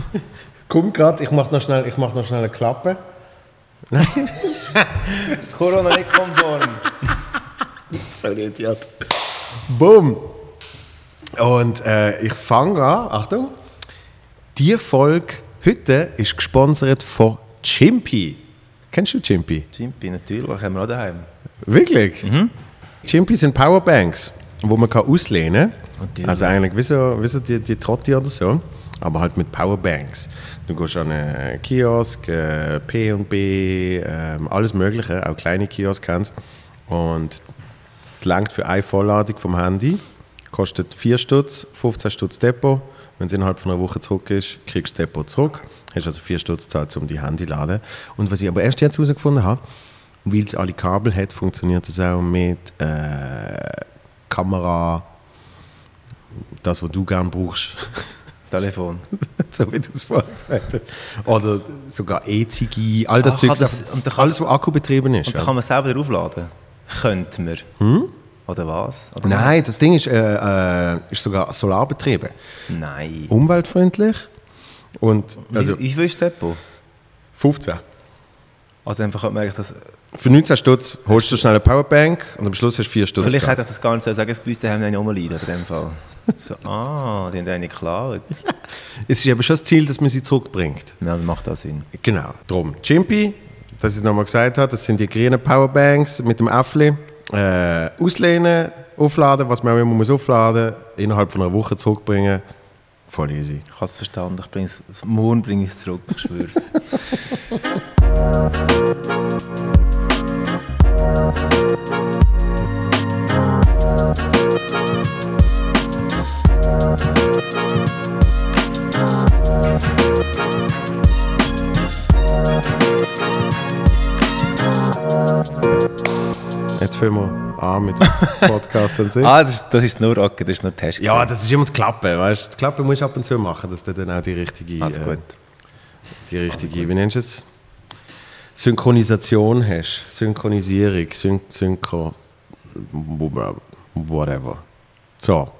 Komm gerade, ich mach noch schnell, ich mach noch schnell eine Klappe. Corona nicht konform. So ein Idiot. Boom. Und äh, ich fange an, Achtung. Die Folge heute ist gesponsert von Chimpy. Kennst du Chimpy? Chimpy, natürlich, haben wir auch daheim. Wirklich? Chimpy sind Powerbanks, wo man kann auslehnen kann. Also eigentlich wie so, wie so die, die Trotti oder so, aber halt mit Powerbanks. Du gehst an einen Kiosk, äh, P&B, ähm, alles mögliche, auch kleine Kiosk kannst. Und es langt für eine Vollladung vom Handy, kostet 4 Stutz, 15 Stutz Depot. Wenn es innerhalb von einer Woche zurück ist, kriegst du das Depot zurück. Hast also 4 Stutz gezahlt, um die Handy zu laden. Und was ich aber erst jetzt herausgefunden habe, weil es alle Kabel hat, funktioniert es auch mit äh, Kamera, das, was du gerne brauchst, Telefon. so wie du es vorher gesagt hast. Oder sogar E-Ziggy, all das Ah, Zeug, das- und kann- alles, was akkubetrieben ist. Und ja. kann man selber aufladen. Könnten wir. Oder was? Oder Nein, das Ding ist, äh, äh, ist sogar solarbetrieben. was? Nein. Umweltfreundlich. Und also wie, wie viel ist das Depot? 15. Also einfach hat man eigentlich das... Für 19 Stutz holst du schnell eine Powerbank und am Schluss hast du 4 Stutz. Vielleicht hätte ich das so sagen, es bei uns daheim nicht rumliegen, in dem Fall. So, ah, die haben eine geklaut. Es ist aber schon das Ziel, dass man sie zurückbringt. Ja, dann macht das Sinn. Genau, drum. Chimpy, dass ich es nochmal gesagt habe, das sind die grünen Powerbanks mit dem Äffli. Äh, auslehnen, aufladen, was man auch immer muss aufladen, innerhalb von einer Woche zurückbringen. Voll easy. Ich habe es verstanden, ich bring's, morgen bringe ich es zurück, ich schwör's. Jetzt fangen wir an mit dem Podcast an sich. ah, das ist, das ist nur okay, das ist nur Test. Ja, das ist immer die Klappe. Weißt? Die Klappe musst du ab und zu machen, dass du dann auch die richtige, Also gut. die richtige wie nennst du es? Synchronisation hast. Synchronisierung, Syn Synchro, whatever. So,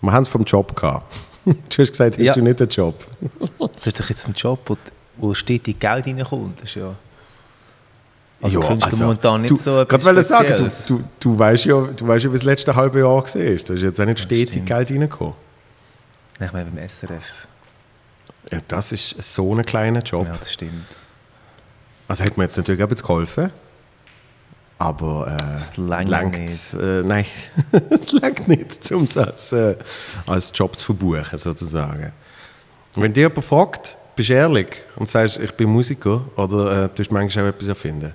wir haben es vom Job gehabt. Du hast gesagt, hast Ja. du nicht einen Job? Das ist doch jetzt ein Job, wo, wo stetig Geld reinkommt. Das ist ja... Also Ja, also, momentan nicht du, so Gerade wollte sagen, du, du, du weißt ja, du weißt ja, wie das letzte halbe Jahr war. Da ist jetzt auch nicht stetig. Geld reingekommen. Ich meine beim SRF. Ja, das ist so ein kleiner Job. Ja, das stimmt. Also hat mir jetzt natürlich auch geholfen. Aber äh, Das langt langt, nicht. Äh, nein, es langt nicht, um es als, äh, als Job zu verbuchen, sozusagen. Und wenn dir jemand fragt, bist du ehrlich und sagst, ich bin Musiker, oder äh, tust du manchmal auch etwas erfinden?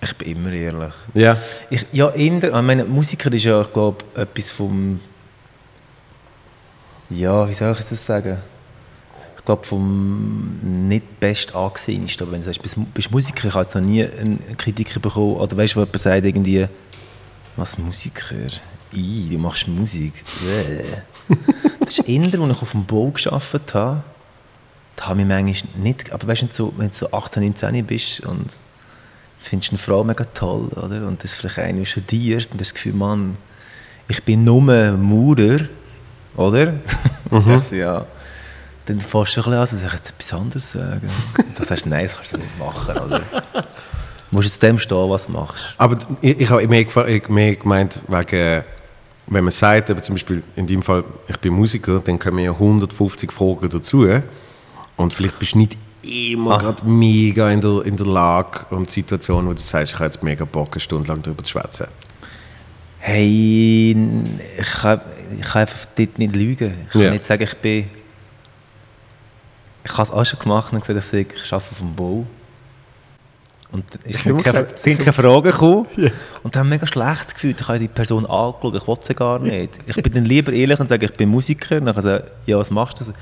Ich bin immer ehrlich. Ja. Ich, ja, in der, ich meine, Musiker ist ja, ich glaube, etwas vom. Ja, wie soll ich das sagen? Ich glaube, vom nicht best angesehensten. Aber wenn du sagst, bist, bist Musiker, ich habe jetzt noch nie einen Kritiker bekommen. Oder weißt du, wo jemand sagt, irgendwie, was Musiker? I, du machst Musik. Das ist eher, als ich auf dem Bau gearbeitet habe. Da habe ich manchmal nicht. Aber weißt du, wenn du so, wenn du so 18, 19 bist und findest eine Frau mega toll, oder? Und das ist vielleicht eine, die studiert und das Gefühl, Mann, ich bin nur Maurer, oder? Dann so, ja. Dann fährst du ein bisschen an, soll ich jetzt etwas anderes sagen? Und dann sagst du, nein, das kannst du nicht machen, oder? Du musst jetzt dem stehen, was du machst. Aber ich, ich habe mehr, mehr gemeint, wegen, wenn man sagt, aber zum Beispiel in dem Fall, ich bin Musiker, dann kommen ja 150 Fragen dazu. Und vielleicht bist du nicht immer Ah. gerade mega in der, in der Lage und Situation, wo du sagst, ich habe jetzt mega Bock, eine Stunde lang darüber zu schwätzen. Hey, ich kann, ich kann einfach dort nicht lügen. Ich kann Ja. nicht sagen, ich bin... Ich habe es auch schon gemacht und gesagt, ich, sage, ich arbeite auf dem Bau. Und es Ich sind keine, gesagt- sind keine Fragen gekommen. Und dann mega schlecht gefühlt. Ich habe die Person angeschaut, ich wollte sie gar nicht. Ich bin dann lieber ehrlich und sage, ich bin Musiker. Und dann sage ich, ja, was machst du?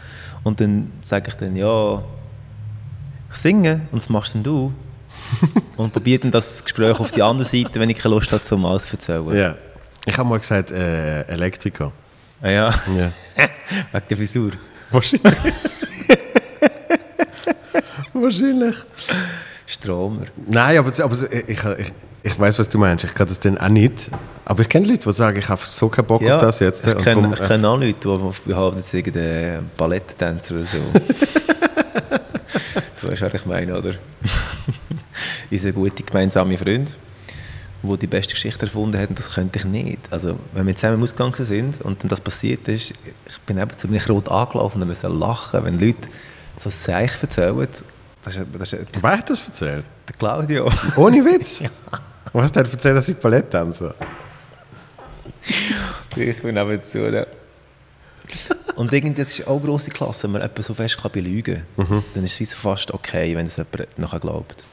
Und dann sage ich dann, ja, ich singe. Und was machst denn du? und probiere dann das Gespräch auf die andere Seite, wenn ich keine Lust habe, um alles zu erzählen. Ja. Ich habe mal gesagt, äh, Elektriker. Ah ja, Ja. wegen der Frisur. Wahrscheinlich. Wahrscheinlich. Stromer. Nein, aber, aber ich, ich, ich weiß, was du meinst. Ich kann das dann auch nicht. Aber ich kenne Leute, die sagen, ich habe so keinen Bock auf das jetzt. Ich kenne kenn auch Leute, die behaupten, sie sind Balletttänzer oder so. du weißt, was ich meine, oder? Unser guter gemeinsamer Freund, der die beste Geschichte erfunden hat, und das könnte ich nicht. Also, wenn wir zusammen ausgegangen sind und dann das passiert ist, ich bin eben zu mir rot angelaufen und musste lachen, wenn Leute so Seich erzählen. Das ist, das ist Wer hat das erzählt? Der Claudio. Ohne Witz? ja. Was hat er erzählt, dass ich Ballett tanze? ich bin aber zu. Ja. Und irgendwie, das ist auch eine grosse Klasse, wenn man jemanden so fest kann belügen kann. Mhm. Dann ist es fast okay, wenn es jemand nachher glaubt.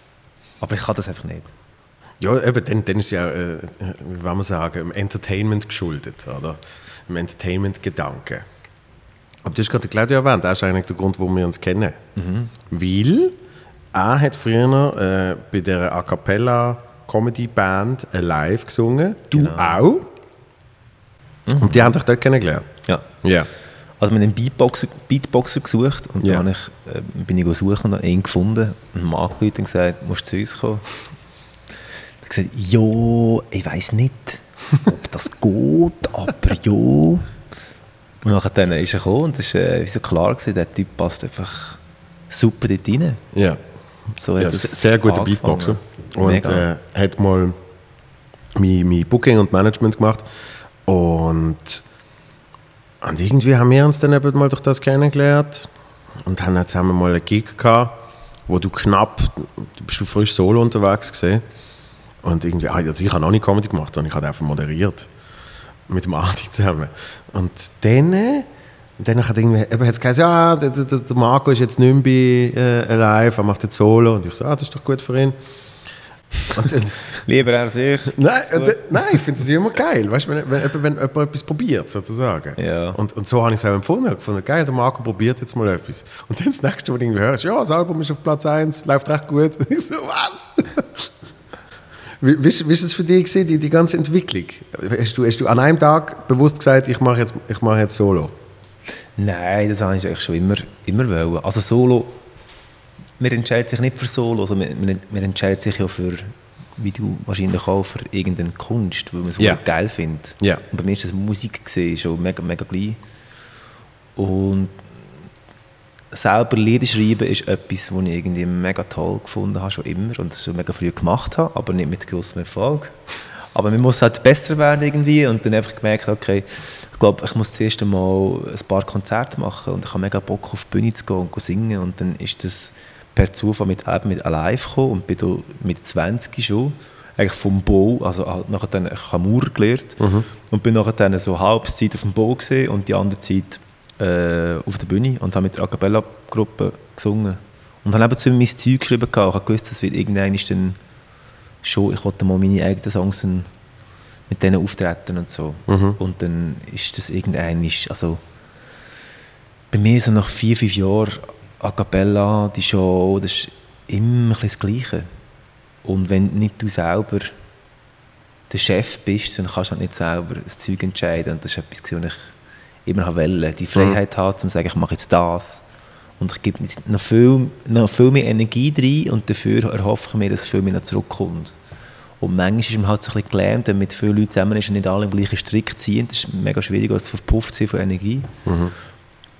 Aber ich kann das einfach nicht. Ja, eben, dann, dann ist es ja, äh, wie wir sagen, im Entertainment geschuldet, oder? Im Entertainment-Gedanken. Aber du hast gerade Claudio erwähnt, das ist eigentlich der Grund, warum wir uns kennen. Mhm. Weil er hat früher äh, bei der A Cappella Comedy Band live gesungen, du genau. auch. Mhm. Und die haben dich dort kennengelernt. Ja. ja. Also wir haben einen Beatboxer, Beatboxer gesucht und ja. dann ich, äh, bin ich suchen und einen gefunden und Mann und gesagt, musst du zu uns kommen? Hat gesagt, ja, ich weiß nicht, ob das geht, aber ja. Und dann ist er gekommen und es war äh, so klar, gewesen, der Typ passt einfach super dort rein. Ja, so ja sehr guter Beatboxer. Und äh, hat mal mein, mein Booking und Management gemacht. Und und irgendwie haben wir uns dann eben mal durch das kennengelernt und haben dann zusammen mal einen Gig gehabt, wo du knapp, du bist frisch solo unterwegs gesehen. Und irgendwie, also ich habe noch nicht Comedy gemacht, sondern ich habe einfach moderiert mit dem Adi zusammen. Und dann, dann hat irgendwie, eben es ja, der, der, der Marco ist jetzt nicht mehr bei äh, Live, er macht jetzt Solo und ich so, ah, das ist doch gut für ihn. Lieber er sich. Nein, äh, nein ich finde das immer geil, weißt, wenn, wenn, wenn, wenn jemand etwas probiert, sozusagen. Ja. Und, und so habe ich es auch empfunden. Ich fand, geil, der Marco probiert jetzt mal etwas. Und dann das nächste, was du irgendwie hörst, ja, das Album ist auf Platz 1, läuft recht gut. ich so, was? Wie, wie, wie ist es für dich gewesen, die, die ganze Entwicklung? Hast du, hast du an einem Tag bewusst gesagt, ich mache jetzt, mach jetzt Solo? Nein, das habe ich eigentlich schon immer, immer wollen. Also Solo man entscheidet sich nicht für Solo, also man, man, entscheidet sich ja für, wie du wahrscheinlich auch, für irgendeine Kunst, weil man es yeah. geil findet. Yeah. Und bei mir ist das Musik gesehen schon mega, mega gleich. Und selber Lieder schreiben ist etwas, was ich irgendwie mega toll gefunden habe, schon immer, und das schon mega früh gemacht habe, aber nicht mit großem Erfolg. Aber man muss halt besser werden irgendwie und dann einfach gemerkt, okay, ich glaube, ich muss zuerst einmal ein paar Konzerte machen und ich habe mega Bock auf die Bühne zu gehen und singen und dann ist das per Zufall mit, mit Alive gekommen und bin mit 20 schon eigentlich vom Bau, also halt nachher dann, ich habe Mauer gelernt mhm. und bin nachher dann so halbe Zeit auf dem Bau gesehen und die andere Zeit äh, auf der Bühne und habe mit der A Cappella Gruppe gesungen und habe eben zu mir mein Zeug geschrieben gehabt. ich habe gewusst, das wird irgendwann dann schon, ich wollte mal meine eigenen Songs mit denen auftreten und so mhm. und dann ist das irgendwann, also bei mir so nach vier, fünf Jahren A Cappella, die Show, das ist immer ein das Gleiche. Und wenn nicht du selber der Chef bist, dann kannst du halt nicht selber das Zeug entscheiden. Und das ist etwas, was ich immer wollte. Die Freiheit mhm. haben, zu sagen, ich mache jetzt das. Und ich gebe noch viel, noch viel mehr Energie rein und dafür erhoffe ich mir, dass viel mehr noch zurückkommt. Und manchmal ist man halt so ein bisschen gelähmt, wenn mit vielen Leuten zusammen ist und nicht alle im gleichen Strick ziehen. Das ist mega schwierig, als verpufft zu von Energie. Mhm.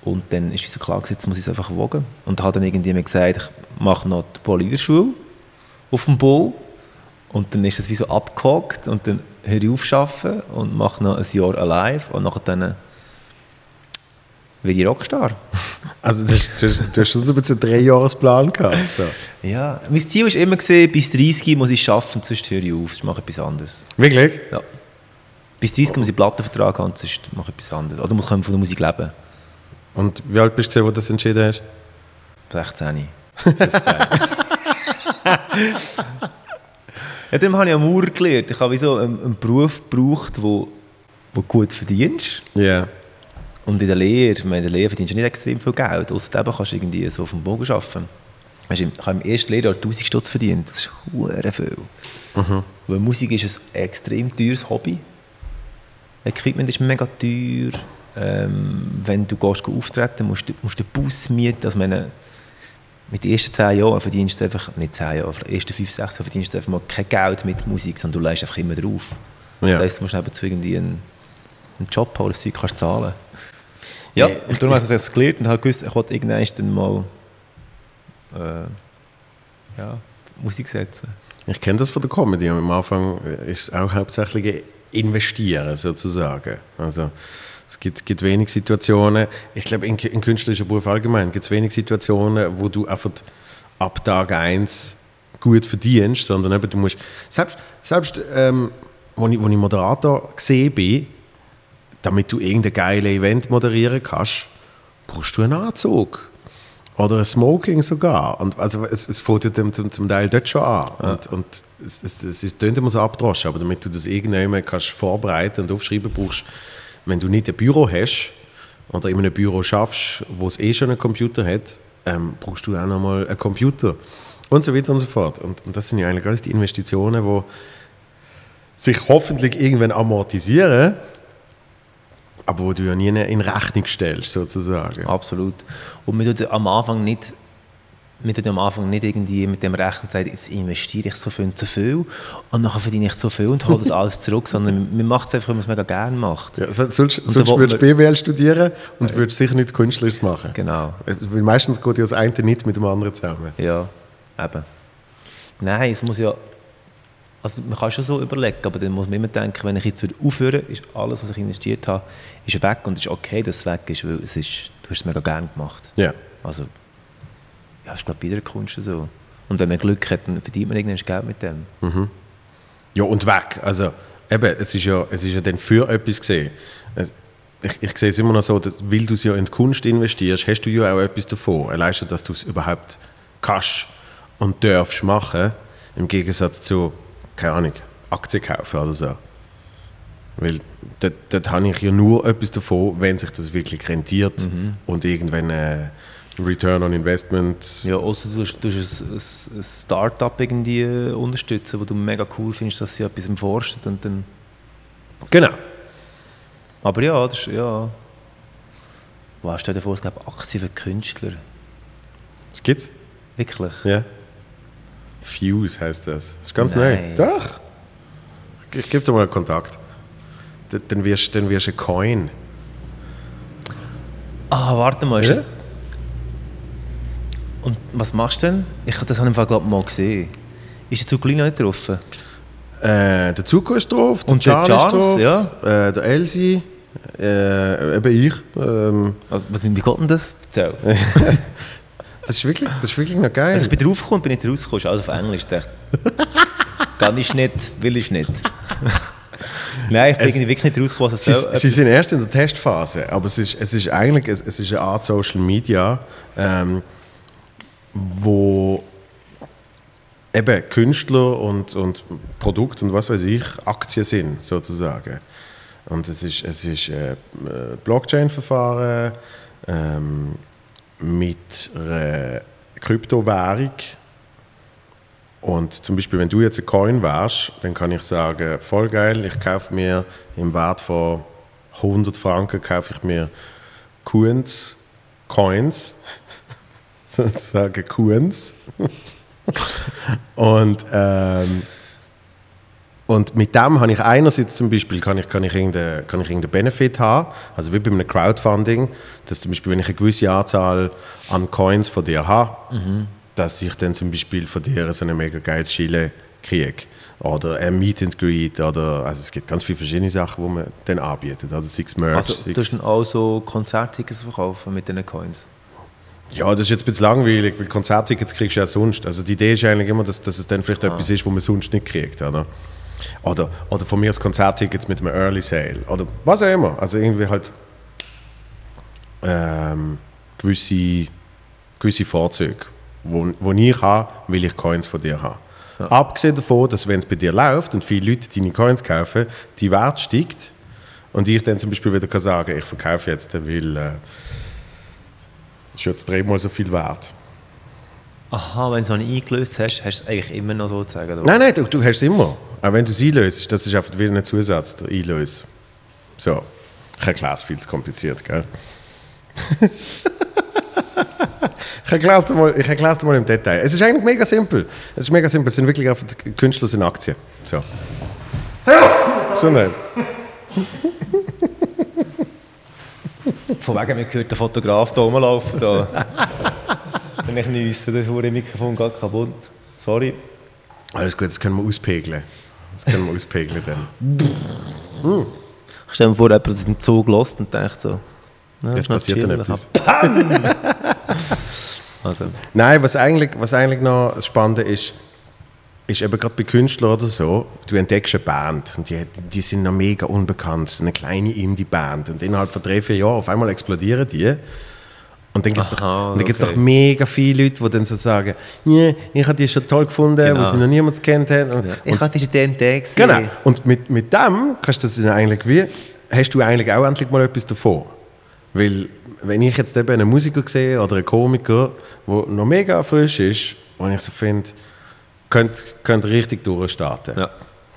Und dann ist es so klar, jetzt muss ich es einfach wogen. Und habe dann irgendwie mir gesagt, ich mache noch die Poliderschule auf dem Bau. Und dann ist es wie so abgehakt und dann höre ich auf und mache noch ein Jahr allein und nachher dann werde ich Rockstar. Also du hast, du, du hast schon so ein bisschen einen Dreijahresplan gehabt. So. Ja, mein Ziel war immer, gewesen, bis 30 muss ich arbeiten, sonst höre ich auf, sonst mache ich etwas anderes. Wirklich? Ja. Bis 30 muss ich einen Plattenvertrag haben, sonst mache ich etwas anderes. Oder muss ich von der Musik leben. Und wie alt bist du, wo du das entschieden hast? 16. 15. ja, dann habe ich am Mauer gelernt. Ich habe so einen, einen Beruf gebraucht, wo, wo gut verdienst. Ja. Yeah. Und in der Lehre, in der Lehre verdienst du nicht extrem viel Geld. Kannst du irgendwie so auf dem Bogen arbeiten. Weißt, ich habe im ersten Lehrjahr 1000 Stutz verdient. Das ist sehr viel. Mhm. Weil Musik ist ein extrem teures Hobby. Equipment ist mega teuer. Ähm, wenn du gehst, auftreten musst, musst du den Bus mieten. Also meine, mit den ersten 10 Jahren verdienst du einfach, nicht 10 Jahre, die ersten 5, 6 Jahre verdienst du einfach mal kein Geld mit Musik, sondern du leist einfach immer drauf. Ja. Das heisst, du musst nebenzu irgendwie einen, einen Job holen, das Zeug kannst du zahlen. Ja, Nee, und darum habe ich das gelernt und habe gewusst, ich wollte irgendwann dann mal äh, ja, Musik setzen. Ich kenne das von der Comedy. Am Anfang ist es auch hauptsächlich investieren, sozusagen. Also, es gibt, gibt wenig Situationen, ich glaube, in, in künstlerischen Beruf allgemein gibt es wenig Situationen, wo du einfach ab Tag 1 gut verdienst, sondern eben, du musst, selbst, selbst ähm, wo, ich, wo ich Moderator gesehen bin, damit du irgendein geiles Event moderieren kannst, brauchst du einen Anzug. Oder ein Smoking sogar. Und also es, es fängt ja zum, zum Teil dort schon an. Und, und es, es, es ist, klingt immer so abgedroschen, aber damit du das irgendwann kannst vorbereiten und aufschreiben brauchst, wenn du nicht ein Büro hast oder in einem Büro schaffst, wo es eh schon einen Computer hat, ähm, brauchst du auch nochmal einen Computer. Und so weiter und so fort. Und, und das sind ja eigentlich alles die Investitionen, die sich hoffentlich irgendwann amortisieren, aber wo du ja nie in Rechnung stellst, sozusagen. Absolut. Und wir tun am Anfang nicht, wir tun am Anfang nicht irgendwie mit dem Rechnen sagen, jetzt investiere ich so viel und so viel und nachher verdiene ich so viel und hole das alles zurück, sondern man macht es einfach, weil man es gerne macht. Ja, so- sonst Und sonst da würdest du BWL studieren und würdest sicher nichts Künstlerisches machen. Genau. Weil meistens geht ja das eine nicht mit dem anderen zusammen. Ja, eben. Nein, es muss ja. Also man kann schon so überlegen, aber dann muss man immer denken, wenn ich jetzt aufhöre, ist alles, was ich investiert habe, ist weg und es ist okay, dass es weg ist, weil es ist, du hast es mega gerne gemacht. Ja. Also, ja, ist glaube ich bei jeder Kunst so. Und wenn man Glück hat, dann verdient man irgendwann Geld mit dem. Ja, und weg. Also, eben, es ist ja, es ist ja dann für etwas gesehen. Es- Ich, ich sehe es immer noch so, dass, weil du es ja in die Kunst investierst, hast du ja auch etwas davon. Allein schon, dass du es überhaupt kannst und darfst machen, im Gegensatz zu, keine Ahnung, Aktien kaufen oder so. Weil dort, dort habe ich ja nur etwas davon, wenn sich das wirklich rentiert und irgendwann äh, Return on Investment. Ja, außer du tust, ein, ein, Start-up irgendwie äh, unterstützen, wo du mega cool findest, dass sie etwas forschen und dann... Genau. Aber ja, das ist, ja... Wow, stell dir vor, es gäbe Aktien für Künstler. Was gibt's? Wirklich. Ja. Fuse heißt das. Das ist ganz Nein. neu. Doch. Ich, ich gebe dir mal einen Kontakt. D- Dann wirst, dann wirst du ein Coin. Ah, warte mal, ist Ja? das... Und was machst du denn? Ich habe das im Fall, glaub, mal gesehen. Ist der Zuglin noch nicht drauf? Äh, der Zuko ist drauf, der Und der Can ist Charles, drauf, ja. äh, der Elsie, äh, eben ich. Ähm, Also, was, wie geht denn das? Erzähl. das, ist wirklich, das ist wirklich noch geil. Also ich bin draufgekommen, bin nicht rausgekommen, ist alles auf Englisch. Ich dachte, kann ich nicht, will ich nicht. Nein, ich bin Es- wirklich nicht rausgekommen, was Sie, es soll. sie sind erst in der Testphase, aber es ist, es ist eigentlich es, es ist eine Art Social Media, ähm, wo eben Künstler und, und Produkt und was weiß ich Aktien sind, sozusagen. Und es ist, es ist äh, äh, Blockchain-Verfahren ähm, mit einer Kryptowährung. Und zum Beispiel, wenn du jetzt ein Coin wärst, dann kann ich sagen, voll geil, ich kaufe mir im Wert von 100 Franken kaufe ich mir Coins, Coins, sozusagen Coins. und, ähm, und mit dem habe ich einerseits zum Beispiel kann ich, kann ich irgendeinen kann ich irgendeinen Benefit haben, also wie bei einem Crowdfunding, dass zum Beispiel, wenn ich eine gewisse Anzahl an Coins von dir habe, dass ich dann zum Beispiel von dir so ein mega geiles Chile kriege. Oder ein Meet and Greet, oder, also es gibt ganz viele verschiedene Sachen, die man dann anbietet. Oder six Merch, Also, six du hast dann auch so Konzerttickets verkaufen mit diesen Coins. Ja, das ist jetzt ein bisschen langweilig, weil Konzerttickets kriegst du ja sonst. Also die Idee ist eigentlich immer, dass, dass es dann vielleicht etwas ist, was man sonst nicht kriegt, oder? Oder, oder von mir aus Konzerttickets mit einem Early Sale. Oder was auch immer. Also irgendwie halt ähm, gewisse, gewisse Vorzüge, wo, wo ich habe, will ich Coins von dir haben. Abgesehen davon, dass wenn es bei dir läuft und viele Leute deine Coins kaufen, die Wert steigt und ich dann zum Beispiel wieder kann sagen, ich verkaufe jetzt, weil äh, ist jetzt dreimal so viel wert. Aha, wenn du so einen eingelöst hast, hast du es eigentlich immer noch sozusagen. oder? Nein, nein, du, du hast es immer. Auch wenn du es einlöst, das ist einfach wieder ein Zusatz, der Einlös. So. Ich erkläre es viel zu kompliziert, gell? Ich erkläre es dir, mal- ich erkläre es dir mal im Detail. Es ist eigentlich mega simpel. Es ist mega simpel. Es sind wirklich einfach die Künstler sind Aktien. So. Gesundheit. Von wegen, man hört den Fotograf da rumlaufen. Da. Wenn ich nüsse, das wurde Mikrofon gar kaputt. Sorry. Alles gut, das können wir auspegeln. Das können wir auspegeln dann. Ich stelle mir vor, jemand den Zug gelost und denkt so, Jetzt passiert dann etwas. Also, Nein, was eigentlich, was eigentlich noch das Spannende ist, ist eben gerade bei Künstlern oder so, du entdeckst eine Band und die, die sind noch mega unbekannt, eine kleine Indie-Band und innerhalb von drei, vier Jahren auf einmal explodieren die und dann gibt es doch, okay. doch mega viele Leute, die dann so sagen, nee, ich habe die schon toll gefunden, Genau. wo sie noch niemand kennt haben. Und, ich hatte diese DNT gesehen. Genau. Und mit, mit dem kannst du das eigentlich wie, hast du eigentlich auch endlich mal etwas davon. Weil, wenn ich jetzt eben einen Musiker sehe oder einen Komiker, der noch mega frisch ist, und ich so finde, könnte, könnte richtig durchstarten, Ja.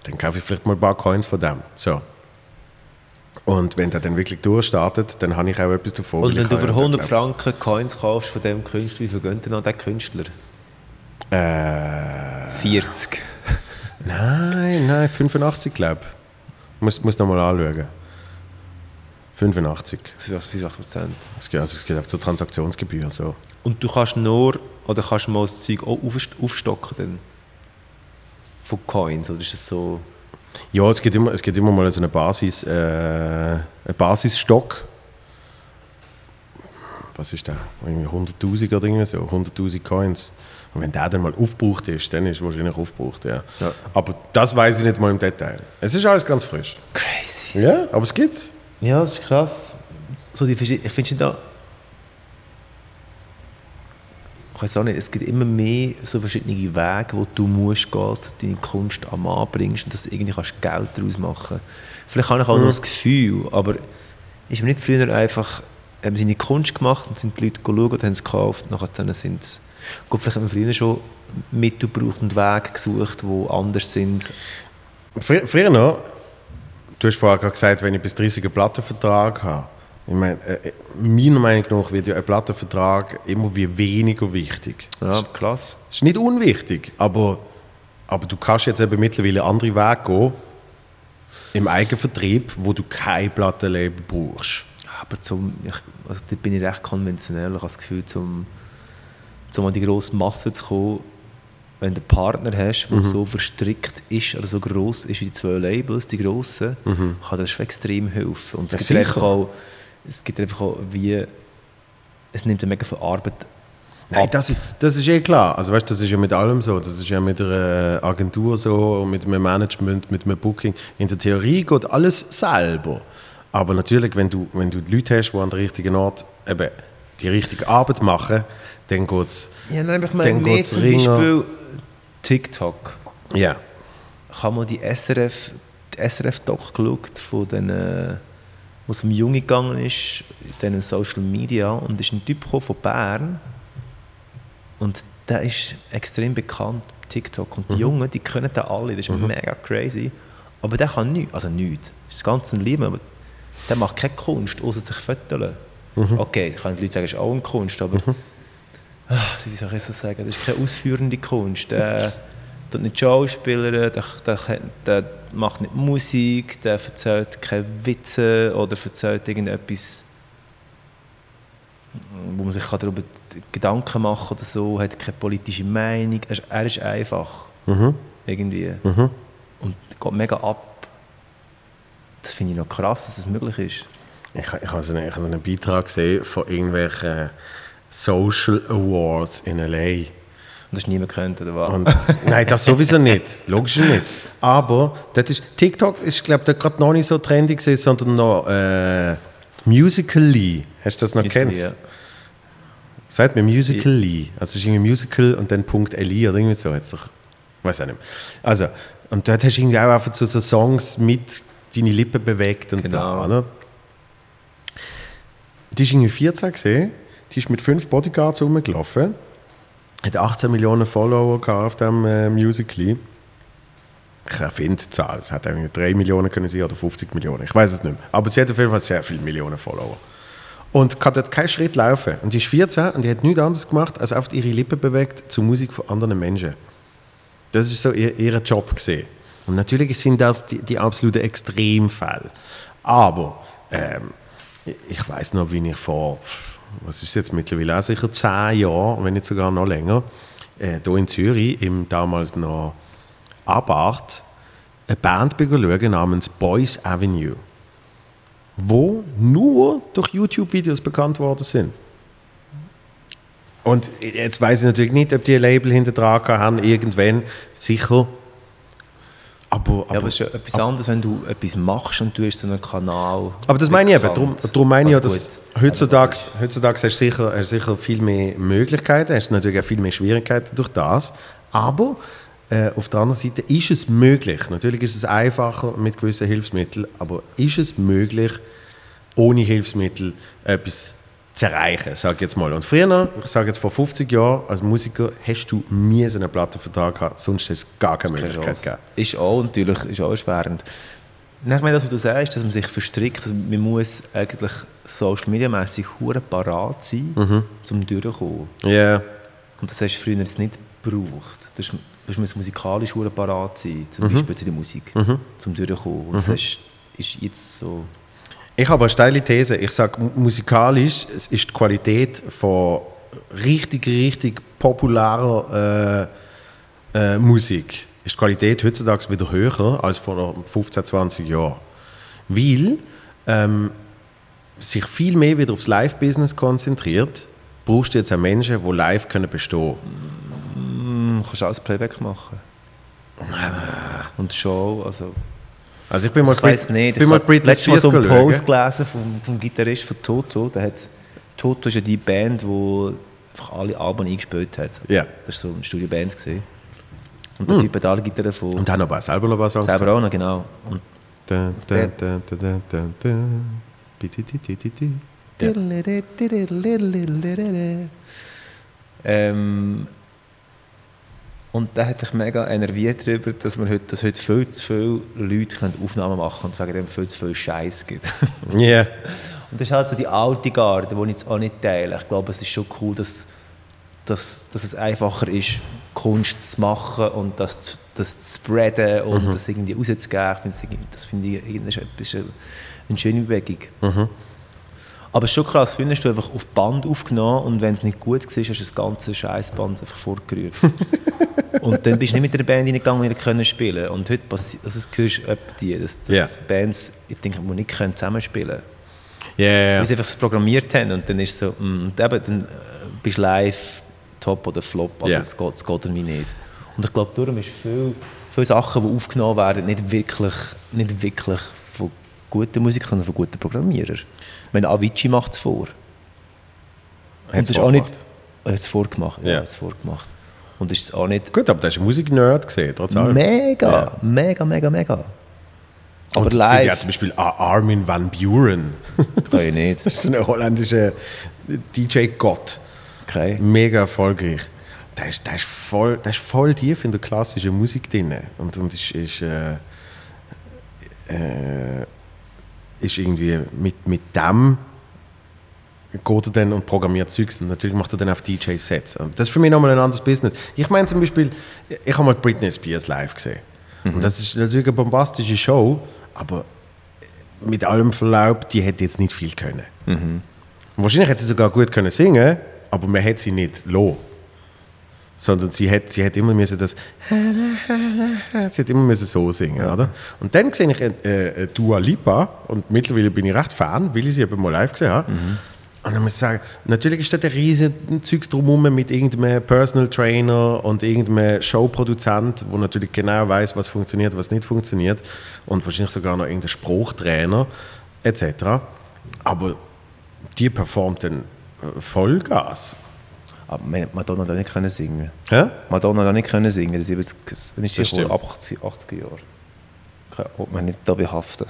dann kaufe ich vielleicht mal ein paar Coins von dem. So. Und wenn der dann wirklich durchstartet, dann habe ich auch etwas davon. Und wenn du für ja 100 geglaubt. Franken Coins kaufst von diesem Künstler, wie viel gönnt denn an diesen Künstler? Äh, 40. nein, nein, 85 glaube ich. Muss, muss noch mal anschauen. 85. Für was, Prozent? Es geht, also es geht auf zur Transaktionsgebühr. So. Und du kannst nur, oder kannst du mal das Zeug auch aufst- aufstocken dann? Von Coins, oder ist es so... Ja, es gibt immer, es gibt immer mal so eine Basis, äh, einen Basisstock. Was ist der? Irgendwie 100'000 oder irgendwie so, 100'000 Coins. Und wenn der dann mal aufgebraucht ist, dann ist er wahrscheinlich aufgebraucht, ja. Ja. Aber das weiß ich nicht mal im Detail. Es ist alles ganz frisch. Crazy. Ja, aber es gibt's. Ja, das ist krass. So die, ich finde da... Ich weiß auch nicht, es gibt immer mehr so verschiedene Wege, wo du musst gehen, dass du deine Kunst am Mann bringst und dass du irgendwie kannst Geld daraus machen kannst. Vielleicht habe ich auch noch das Gefühl, aber ist mir nicht früher einfach haben seine Kunst gemacht und sind die Leute geschaut und haben es gekauft, nachher sind es... Gut, vielleicht haben wir früher schon Mittel gebraucht und Wege gesucht, die anders sind. Fr früher noch, du hast vorher gerade gesagt, wenn ich bis 30 einen Plattenvertrag habe. Ich meine, äh, meiner Meinung nach wird ja ein Plattenvertrag immer wie weniger wichtig. Ja, krass. Es ist nicht unwichtig, aber, aber du kannst jetzt eben mittlerweile andere Wege gehen im Eigenvertrieb, wo du kein Plattenlabel brauchst. Aber zum, ich, also da bin ich recht konventionell. Ich habe das Gefühl, zum, zum an die grosse Masse zu kommen, wenn du einen Partner hast, der so verstrickt ist oder so gross ist wie die zwei Labels, die grossen, kann das schon extrem helfen. Und es Ja, sicher. auch, es gibt einfach auch wie, es nimmt mega viel Arbeit Nein, das, ist- das ist eh klar. Also weißt, das ist ja mit allem so. Das ist ja mit einer Agentur so, mit einem Management, mit einem Booking. In der Theorie geht alles selber. Aber natürlich, wenn du, wenn du die Leute hast, die an der richtigen Ort eben die richtige Arbeit machen, dann geht es... Ja, nein, aber ich Dann meine mehr geht's zum ringer. Beispiel TikTok. Ja. Ich habe mal die SRF, die SRF-Doc geschaut, von den, äh, wo es um Junge gegangen ist, in den Social Media. Und ist ein Typ von Bern. Und der ist extrem bekannt auf TikTok. Und die Jungen, die können den alle. Das ist mega crazy. Aber der kann nichts. Also nichts. Das ist ganz ein Leben. Aber der macht keine Kunst, außer sich föteln. Okay, kann die Leute sagen, das ist auch eine Kunst. Aber ah, wie soll ich das sagen? Das ist keine ausführende Kunst. Der tut nicht Schauspieler, der, der, der macht nicht Musik, der erzählt keine Witze oder erzählt irgendetwas, wo man sich darüber Gedanken machen kann oder so, hat keine politische Meinung. Er ist, er ist einfach. Irgendwie. Und geht mega ab. Das finde ich noch krass, dass das möglich ist. Ich, ich habe so einen, ich habe so einen Beitrag gesehen von irgendwelchen Social Awards in L.A. Das niemand könnte, oder was? Und, nein, das sowieso nicht. Logisch nicht. Aber das ist, TikTok ist, glaube ich, gerade noch nicht so trendy gewesen, sondern noch äh, Musical.ly. Hast du das noch kennt? Ja. Sagt mir Musical.ly. Also es ist irgendwie Musical und dann Punkt .li oder irgendwie so. Jetzt doch, weiß auch nicht mehr. Also, und dort hast du irgendwie auch einfach so, so Songs mit deine Lippen bewegt und Genau. bla, oder? Die ist irgendwie 14 gesehen. Die ist mit fünf Bodyguards rumgelaufen. Hat 18 Millionen Follower auf dem äh, Musical.ly. Ich erfinde die Zahl. Es hat irgendwie 3 Millionen können sein oder 50 Millionen. Ich weiß es nicht mehr. Aber sie hat auf jeden Fall sehr viele Millionen Follower. Und kann dort keinen Schritt laufen. Und die ist 14 und die hat nichts anderes gemacht, als einfach ihre Lippen bewegt zur Musik von anderen Menschen. Das ist so ihr, ihr Job gesehen. Und natürlich sind das die, die absoluten Extremfälle. Aber ähm, ich weiß noch, wie ich vor, was ist jetzt mittlerweile auch sicher zehn Jahren, wenn nicht sogar noch länger, äh, hier in Zürich, im damals noch Abart, eine Band schauen namens Boys Avenue, wo nur durch YouTube-Videos bekannt worden sind. Und jetzt weiß ich natürlich nicht, ob die ein Label hinter dran haben, irgendwann, sicher. Aber, aber, Ja, aber es ist ja etwas anderes, wenn du etwas machst und du hast so einen Kanal. aber das meine ich eben, darum, darum meine ich ja, dass heutzutage, heutzutage hast du sicher, hast sicher viel mehr Möglichkeiten, hast natürlich auch viel mehr Schwierigkeiten durch das, aber äh, auf der anderen Seite ist es möglich, natürlich ist es einfacher mit gewissen Hilfsmitteln, aber ist es möglich, ohne Hilfsmittel etwas zu erreichen, sage ich jetzt mal. Und früher, ich sage jetzt vor 50 Jahren, als Musiker, hast du nie so einen Plattenvertrag gehabt, sonst hätte es gar keine Möglichkeit gegeben. Ist auch natürlich ist auch erschwerend. Nein, Ich meine, das, was du sagst, dass man sich verstrickt, dass man muss eigentlich social media mäßig hure parat sein, Mhm. um durchzukommen. Ja, Und das hast du früher jetzt nicht gebraucht. Das, das muss musikalisch hure parat sein, zum Mhm. Beispiel zu der Musik, zum durchzukommen. Und das hast, ist jetzt so... Ich habe eine steile These. Ich sage, musikalisch es ist die Qualität von richtig, richtig popularer äh, äh, Musik ist die Qualität heutzutage wieder höher als vor 15, 20 Jahren. Weil ähm, sich viel mehr wieder aufs Live-Business konzentriert, brauchst du jetzt auch Menschen, die live können bestehen Hm, kannst du alles Playback machen. Und Show, also... Also ich bin mal, ich weiß nicht. bin ich mal habe Britney letztes Mal Spears so einen schauen. Post gelesen vom, vom Gitarrist von Toto. Der hat, Toto ist ja die Band, die einfach alle Alben eingespielt hat. Ja. Das war so eine Studioband. Gewesen. Und der Typ hat alle Gitarren von... Und dann aber auch selber noch ein paar Songs. selber auch noch, genau. Und Da, da, da, da, da, da, da. Bi-di-di-di-di-di. Ja. Ähm, und der hat sich mega enerviert darüber, dass man heute, dass heute viel zu viele Leute können Aufnahmen machen und wegen dem viel zu viel Scheiß gibt. Ja. Und das ist halt so die alte Garde, die ich jetzt auch nicht teile. Ich glaube, es ist schon cool, dass, dass, dass es einfacher ist, Kunst zu machen und das, zu- das zu spreaden und das irgendwie rauszugeben. Ich finde das irgendwie- Das finde ich irgendwie ist äh, eine schöne Bewegung. Aber es ist schon krass, früher hast du einfach auf Band aufgenommen und wenn es nicht gut war, hast du das ganze Scheißband einfach vorgerührt. und dann bist du nicht mit der Band reingegangen, die nicht können spielen Und heute passiert, also das hörst du die, dass, dass Ja. Bands, ich denke, die nicht können zusammenspielen können. Ja, Weil sie einfach das programmiert haben und dann ist so, mm, und eben, dann äh, bist du live top oder flop, also es, geht, es geht irgendwie nicht. Und ich glaube, darum ist viel, viele Sachen, die aufgenommen werden, nicht wirklich, nicht wirklich guten Musikern, sondern von guten Programmierern. Ich meine, Avicii macht es vor. Das ist auch nicht, vorgemacht. er hat es vorgemacht, ja, er hat es vorgemacht. Und ist es auch nicht Gut, aber das ist ein Musiknerd gesehen, trotz allem. mega, Ja. mega, mega, mega. Aber Und finde ja live zum Beispiel Ar- Armin van Buren. kann ich nicht. das ist ein holländischer DJ-Gott. Okay. Mega erfolgreich. Der ist, der, ist voll, der ist voll tief in der klassischen Musik drin. Und, und ist, ist, äh, äh, ist irgendwie mit, mit dem geht er dann und programmiert Zeugs. Und natürlich macht er dann auf DJ-Sets. Und das ist für mich nochmal ein anderes Business. Ich meine zum Beispiel, ich habe mal Britney Spears live gesehen. Und das ist natürlich eine bombastische Show, aber mit allem Verlaub, die hätte jetzt nicht viel können. Und wahrscheinlich hätte sie sogar gut können singen, aber man hätte sie nicht lo. Sondern sie hätte, sie hätte immer müssen das sie hätte immer müssen so singen, oder? Und dann sehe ich äh, äh, Dua Lipa und mittlerweile bin ich recht Fan, weil ich sie eben mal live gesehen habe. Und dann muss ich sagen, natürlich ist da der riesen Zeugs drumherum mit irgendeinem Personal Trainer und irgendeinem Showproduzent, der natürlich genau weiß, was funktioniert, was nicht funktioniert und wahrscheinlich sogar noch irgendein Spruchtrainer etc. Aber die performt dann Vollgas. Aber Madonna hat nicht können singen. Hä? Madonna hat nicht können singen. Das ist sicher stimmt. ab 80, 80er Jahre. Kann man nicht da behaften.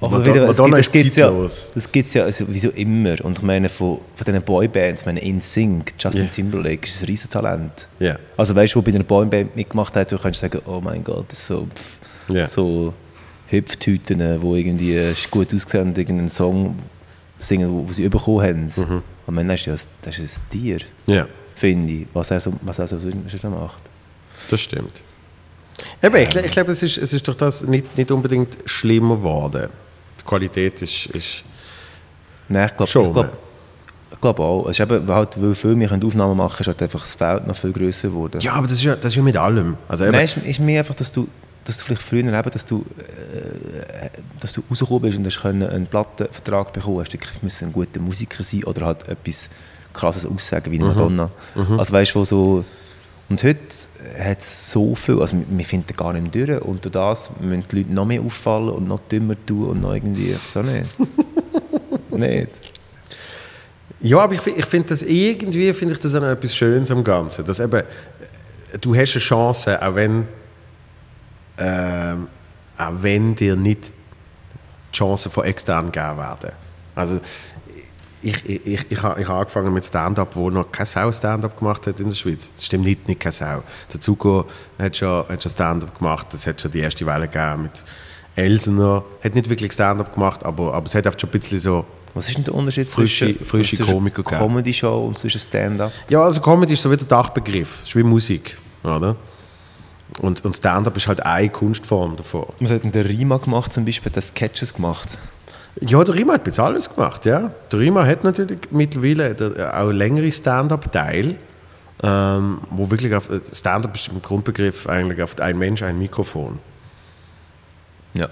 Madonna- es Madonna gibt- ist das gibt's ja, zeitlos. das gibt es ja also, wieso immer. Und ich meine, von, von diesen Boybands, ich meine, InSync, Justin Ja. Timberlake ist ein Riesentalent. Ja. Also weißt du, wo bei einer Boyband mitgemacht hat, du kannst sagen, oh mein Gott, das ist so, pff, Ja. so Hüpftüten, die irgendwie gut aussehen und irgendeinen Song singen, wo, wo sie bekommen haben. Mhm. Am Ende ist ja, das ist ein Tier, Ja, finde ich, was er so, was er so sonst macht. das stimmt. Eben, ich, gl- ich glaube, es ist, es ist durch das nicht, nicht unbedingt schlimmer geworden. Die Qualität ist, ist Nein, ich glaube Schon, ich glaub, ne? ich glaub auch. Es ist eben, halt, weil viel mehr Aufnahmen machen können, ist halt einfach das Feld noch viel grösser geworden. ja, aber das ist ja, das ist ja mit allem. Also eben, Nein, es ist, ist mir einfach, dass du, dass du vielleicht früher eben, dass du, äh, dass du rausgekommen bist und hast können einen Plattenvertrag bekommen hast. Du musst ein guter Musiker sein oder halt etwas krasses aussagen wie eine Madonna. Also weißt du, so... Und heute hat es so viel, also wir- finden gar nicht mehr durch und durch das müssen die Leute noch mehr auffallen und noch dümmer tun und noch irgendwie, so nicht. nicht. Ja, aber ich, ich finde das irgendwie finde ich das auch etwas Schönes am Ganzen. Dass eben, du hast eine Chance, auch wenn, ähm, auch wenn dir nicht die Chancen von extern gegeben werden. Also ich, ich, ich, ich habe angefangen mit Stand-up, wo noch keine Sau Stand-up gemacht hat in der Schweiz. Das stimmt nicht, nicht keine Sau. Der Zuko hat schon, hat schon Stand-up gemacht, das hat schon die erste Welle gegeben mit Elsener. Hat nicht wirklich Stand-up gemacht, aber, aber es hat oft schon ein bisschen so Was ist denn der Unterschied Frische- zwischen, frische zwischen Komiker? Comedy-Show und zwischen Stand-up? Ja, also Comedy ist so wie der Dachbegriff. Ist wie Musik, oder? Und, und Stand-up ist halt eine Kunstform davon. Was hat denn der Rima gemacht zum Beispiel? Hat er Sketches gemacht? Ja, der Rima hat bis alles gemacht, ja. Der Rima hat natürlich mittlerweile der, auch längere Stand-up-Teil, ähm, wo wirklich auf Stand-up ist im Grundbegriff eigentlich auf ein Mensch ein Mikrofon. Ja.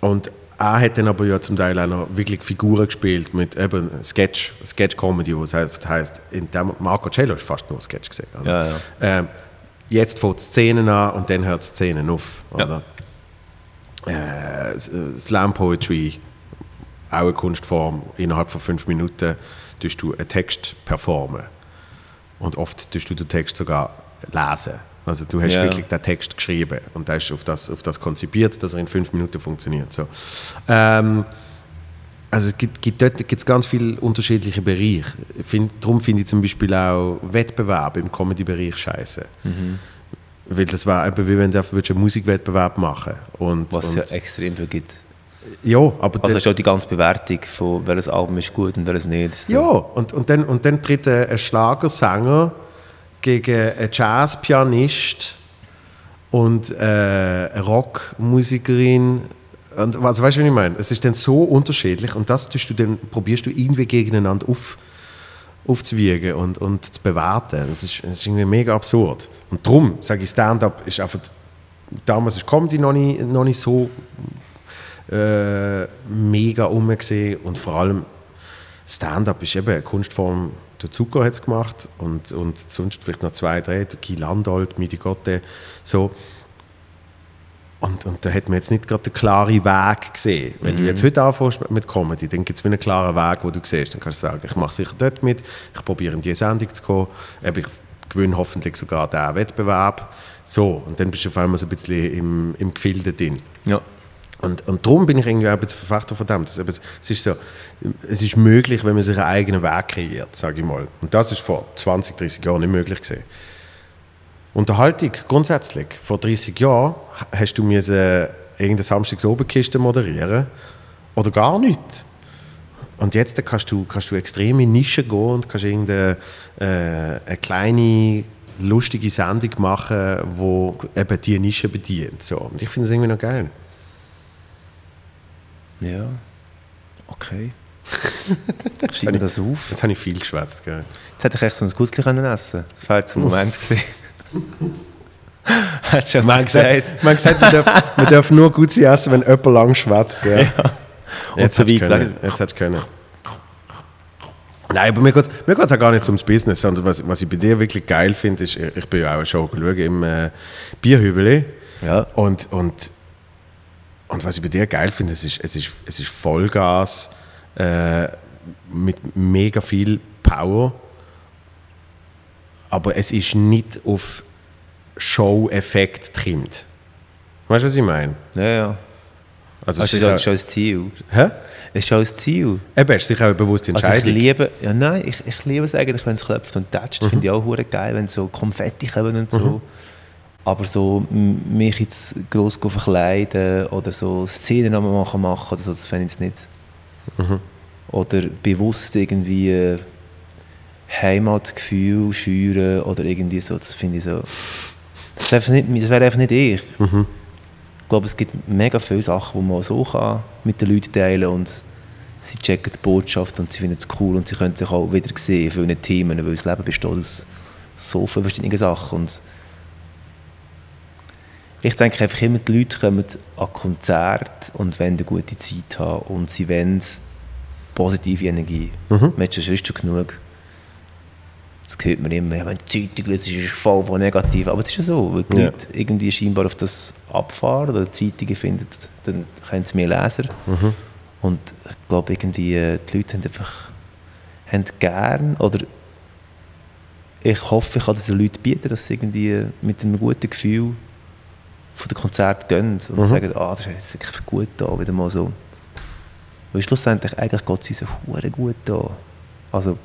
Und er hat dann aber ja zum Teil auch noch wirklich Figuren gespielt mit eben Sketch, Sketch-Comedy, was heißt, heißt in dem Marco Cello ist fast nur Sketch gesehen. Ja, ja. Ähm, jetzt fängt die Szenen an und dann hört die Szenen auf. Oder? Äh, äh, Slam Poetry, auch eine Kunstform. Innerhalb von fünf Minuten tust du einen Text performen. Und oft tust du den Text sogar lesen. Also du hast Ja. wirklich den Text geschrieben und der ist auf das, auf das konzipiert, dass er in fünf Minuten funktioniert. So. Ähm, also es gibt, gibt dort gibt's ganz viele unterschiedliche Bereiche. Ich Find, darum finde ich zum Beispiel auch Wettbewerb im Comedy-Bereich scheiße. Weil das war eben wie wenn du einen Musikwettbewerb machen und, Was es ja extrem viel gibt. ja, aber Also ist auch die ganze Bewertung von welches Album ist gut und welches nicht. So. Ja, und, und, dann, und dann tritt ein, ein Schlagersänger gegen einen Jazzpianist und äh, eine Rockmusikerin. Und, also weißt du, was ich meine? Es ist dann so unterschiedlich und das tust du dann, probierst du irgendwie gegeneinander auf, aufzuwiegen und, und zu bewerten. Das ist, das ist irgendwie mega absurd. Und darum sage ich, Stand-up ist einfach, damals ist Comedy noch nicht, noch nicht so äh, mega umgesehen und vor allem Stand-up ist eben eine Kunstform. Der Zucker hat es gemacht und, und sonst vielleicht noch zwei, drei, Guy Landolt, Midi Gotte, so. Und, und da hat man jetzt nicht gerade den klaren Weg gesehen. Wenn du jetzt heute anfängst mit Comedy, dann gibt es einen klaren Weg, wo du siehst. Dann kannst du sagen, ich mache sicher dort mit, ich probiere in diese Sendung zu kommen, ich gewinne hoffentlich sogar diesen Wettbewerb. So, und dann bist du auf einmal so ein bisschen im, im Gefilde drin. Ja. Und, und darum bin ich irgendwie auch ein bisschen Verfechter von dem. dass eben, Es ist, so, es ist möglich, wenn man sich einen eigenen Weg kreiert, sage ich mal. Und das ist vor 20, 30 Jahren nicht möglich gewesen. Unterhaltung grundsätzlich. Vor 30 Jahren hast du müssen irgendeine Samstagsobendkiste moderieren oder gar nichts. Und jetzt kannst du, kannst du extrem in Nischen gehen und kannst irgendeine äh, eine kleine, lustige Sendung machen, die eben diese Nische bedient. So. Und ich finde es irgendwie noch geil. Ja. Okay. Schreib mir das auf. Jetzt habe ich viel geschwätzt. Jetzt hätte ich echt so ein Gutzli können essen Das war jetzt ein Moment. Hat schon Man hat was gesagt, man, hat gesagt man, darf, man darf nur gut essen, wenn jemand lang schwätzt. Ja. Jetzt so hättest du weit können. Jetzt können. Nein, aber mir geht es mir geht's auch gar nicht ums Business, sondern was, was ich bei dir wirklich geil finde, ist, ich bin ja auch schon schauen im äh, Bierhübeli Ja. und, und, und was ich bei dir geil finde, es ist, es ist, es ist Vollgas äh, mit mega viel Power, aber es ist nicht auf Show-Effekt getrimmt. Weißt du, was ich meine? Ja, ja. Also, Also, es ist ist schon das Ziel. auch- Hä? Es ist schon das Ziel. Eben, ist sicher auch eine bewusste Also ich Entscheidung. liebe, ja nein, ich, ich liebe es eigentlich, wenn es klopft und tätscht. Finde ich auch hure geil, wenn so Konfetti kommen und so. Aber so mich jetzt gross verkleiden oder so Szenen am machen machen oder so, das fände ich nicht. oder bewusst irgendwie äh, Heimatgefühl schüren oder irgendwie so, das finde ich so, das wäre einfach, nicht- das wäre einfach nicht ich. Ich glaube, es gibt mega viele Sachen, die man so kann mit den Leuten teilen und sie checken die Botschaft und sie finden es cool und sie können sich auch wieder sehen in vielen Themen, weil das Leben besteht aus so vielen verschiedenen Sachen und ich denke einfach immer, die Leute kommen an Konzerte und wollen eine gute Zeit haben und sie wollen positive Energie. Man hat schon sonst schon genug. Das hört man immer, ja, wenn die Zeitung liest, ist es voll von negativ. Aber es ist ja so, weil die Ja. Leute irgendwie scheinbar auf das abfahren oder Zeitungen finden, dann haben sie mehr Leser. Und ich glaube, irgendwie, äh, die Leute haben einfach haben gern oder ich hoffe, ich kann das den Leuten bieten, dass sie irgendwie mit einem guten Gefühl von den Konzert gehen und sagen, ah, das ist wirklich gut da, wieder mal so. Weil schlussendlich, eigentlich geht es uns hure gut da. Also,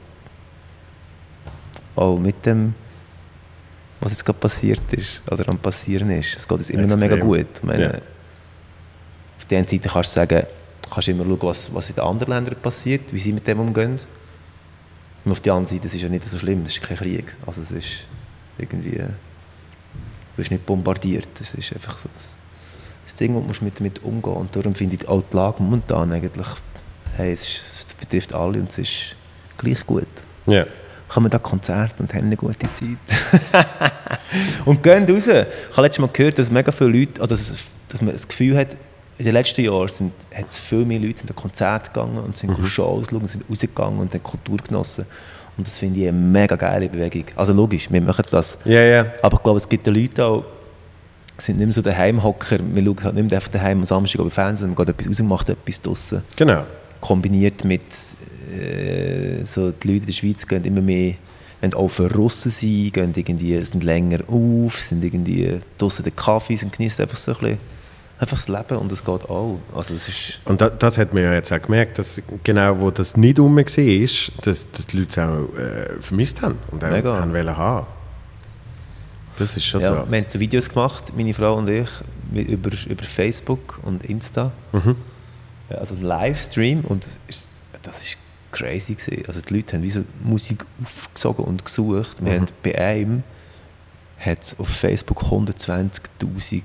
auch mit dem, was jetzt gerade passiert ist, oder am passieren ist. Es geht uns immer noch mega Extrem. gut. Ich meine, Ja. Auf der einen Seite kannst du sagen, kannst immer schauen, was, was in den anderen Ländern passiert, wie sie mit dem umgehen. Und auf der anderen Seite, es ist ja nicht so schlimm, es ist kein Krieg. Also es ist irgendwie, du wirst nicht bombardiert, es ist einfach so das, das Ding, wo du musst mit damit umgehen Und darum finde ich auch die Lage momentan eigentlich, hey, es, ist, es betrifft alle und es ist gleich gut. Ja. Kommen da Konzerte und haben eine gute Zeit. und gehen raus. Ich habe letztes Mal gehört, dass mega viele Leute, oder dass, dass man das Gefühl hat, in den letzten Jahren sind, hat es viel mehr Leute sind an Konzerte gegangen und sind Shows schauen, sind rausgegangen und haben Kultur genossen. Und das finde ich eine mega geile Bewegung. Also logisch, wir machen das. Ja, ja. Aber ich glaube, es gibt Leute auch, sind nicht mehr so Daheimhocker. Wir schauen halt nicht mehr einfach daheim am Samstag über Fernsehen, man geht etwas raus und macht etwas draussen Genau. kombiniert mit äh, so die Leute in der Schweiz gehen immer mehr wenn auch für Russen sein, gehen irgendwie, sind länger auf, sind irgendwie draussen den Kaffee und genießen einfach so ein bisschen einfach das Leben und es geht auch. Also es ist, Und das, das hat man ja jetzt auch gemerkt, dass genau wo das nicht rum war, ist, dass, dass die Leute es auch äh, vermisst haben und auch Mega. haben wollen haben. Das ist schon ja, so. Wir haben so Videos gemacht, meine Frau und ich, über, über Facebook und Insta. Ja, Also ein Livestream und das ist, das ist crazy gewesen. Also die Leute haben wie so Musik aufgesogen und gesucht. Wir haben bei einem hat es auf Facebook 120'000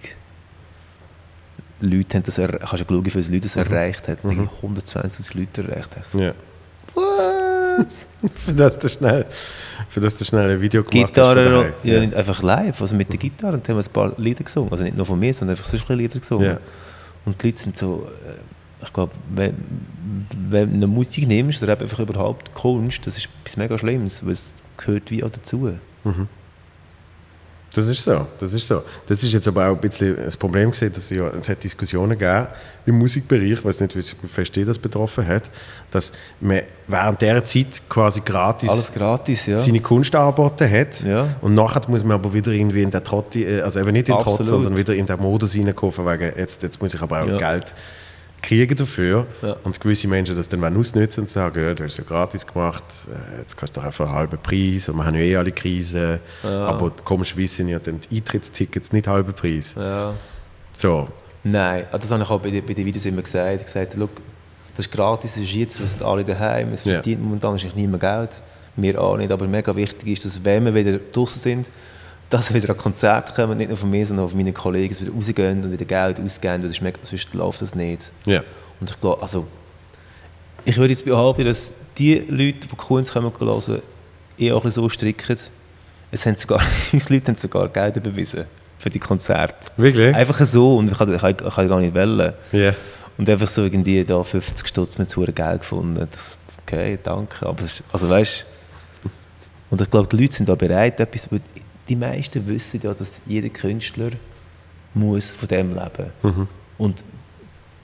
Leute haben das er, kannst du schauen, wie viele Leute das erreicht hat. Mhm. 120'000 Leute erreicht. Ich so, Ja. für das du schnell, für das du schnell ein Video gemacht hast. Gitarre, von ja, ja. einfach live, also mit der Gitarre und haben wir ein paar Lieder gesungen. Also nicht nur von mir, sondern einfach bisschen Lieder gesungen. Ja. Und die Leute sind so, äh, ich glaube, wenn, wenn du eine Musik nimmst oder einfach überhaupt Kunst, das ist etwas mega Schlimmes, weil es gehört wie auch dazu. Das ist so, das ist so. Das ist jetzt aber auch ein bisschen das Problem gewesen, dass es ja, es hat Diskussionen gegeben im Musikbereich, ich weiß nicht, wie verstehe das betroffen hat, dass man während dieser Zeit quasi gratis gratis, ja. seine Kunst angeboten hat Ja. und nachher muss man aber wieder irgendwie in der Trott, äh, also eben nicht in Absolut. sondern wieder in den Modus reinkommen, von wegen, jetzt, jetzt muss ich aber auch. Geld kriegen dafür Ja. und gewisse Menschen das dann ausnutzen und sagen, ja, du hast es ja gratis gemacht, äh, jetzt kannst du doch einfach einen halben Preis und wir haben ja eh alle Krisen, aber komischerweise sind ja dann die Eintrittstickets nicht halber Preis. ja. So, Nein, ah, das habe ich auch bei den, bei den Videos immer gesagt. Ich habe gesagt, «Schau, das ist gratis, das ist jetzt, wir sind alle daheim, es Ja. verdient momentan wahrscheinlich niemand Geld. Wir auch nicht, aber mega wichtig ist, dass wenn wir wieder draußen sind, dass wir wieder an Konzerte kommen, nicht nur von mir, sondern auch von meinen Kollegen, dass wir wieder rausgehen und wieder Geld ausgeben, das mega, sonst läuft das nicht. ja. Und ich glaube, also, ich würde jetzt behaupten, dass die Leute, die Kunst kommen hören, eh auch so stricken. Es haben sogar, uns Leute haben sogar Geld überwiesen für die Konzerte. Wirklich? Einfach so und ich kann, ich ich kann gar nicht wählen. Ja. Und einfach so irgendwie da 50 Stutz mit so Geld gefunden. Das, okay, danke. Aber also weißt und ich glaube, die Leute sind da bereit, etwas, die meisten wissen ja, dass jeder Künstler muss von dem leben. Und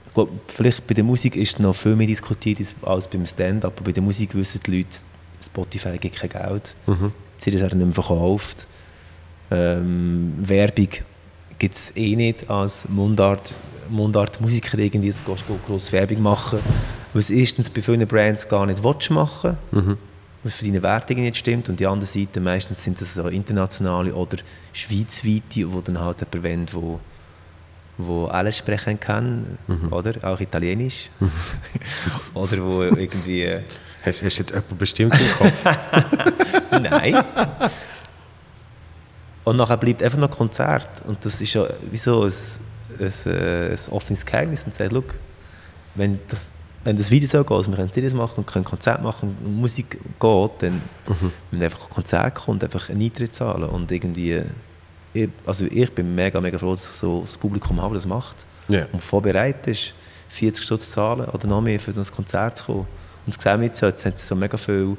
ich glaube, vielleicht bei der Musik ist es noch viel mehr diskutiert als- beim Stand-up, aber bei der Musik wissen die Leute, Spotify gibt kein Geld, sie das nicht mehr verkauft. Ähm, Werbung gibt es eh nicht als Mundart, Mundart-Musiker irgendwie so groß Werbung machen, es erstens bei vielen Brands gar nicht willst machen. Weil es für deine Wertungen nicht stimmt und die andere Seite, meistens sind das so internationale oder schweizweite, wo dann halt jemand wollen, wo wo alles sprechen kann, oder? Auch Italienisch. oder wo irgendwie... äh, Hast, hast du jetzt jemanden bestimmt im Kopf? Nein. Und nachher bleibt einfach noch Konzert. Und das ist ja wieso ein, ein, äh, ein offenes Geheimnis. Und sagt, «Look, wenn das, wenn das Video so geht, wir können das machen und können Konzert machen und Musik geht, dann wenn einfach ein Konzert kommt, einfach einen Eintritt zahlen. Und irgendwie, ich, also ich bin mega, mega froh, dass ich so das Publikum habe, das macht. Ja. Und vorbereitet ist, 40 Stutz zu zahlen oder noch mehr für das Konzert zu kommen. Und das sehen wir jetzt, jetzt haben sie so mega viel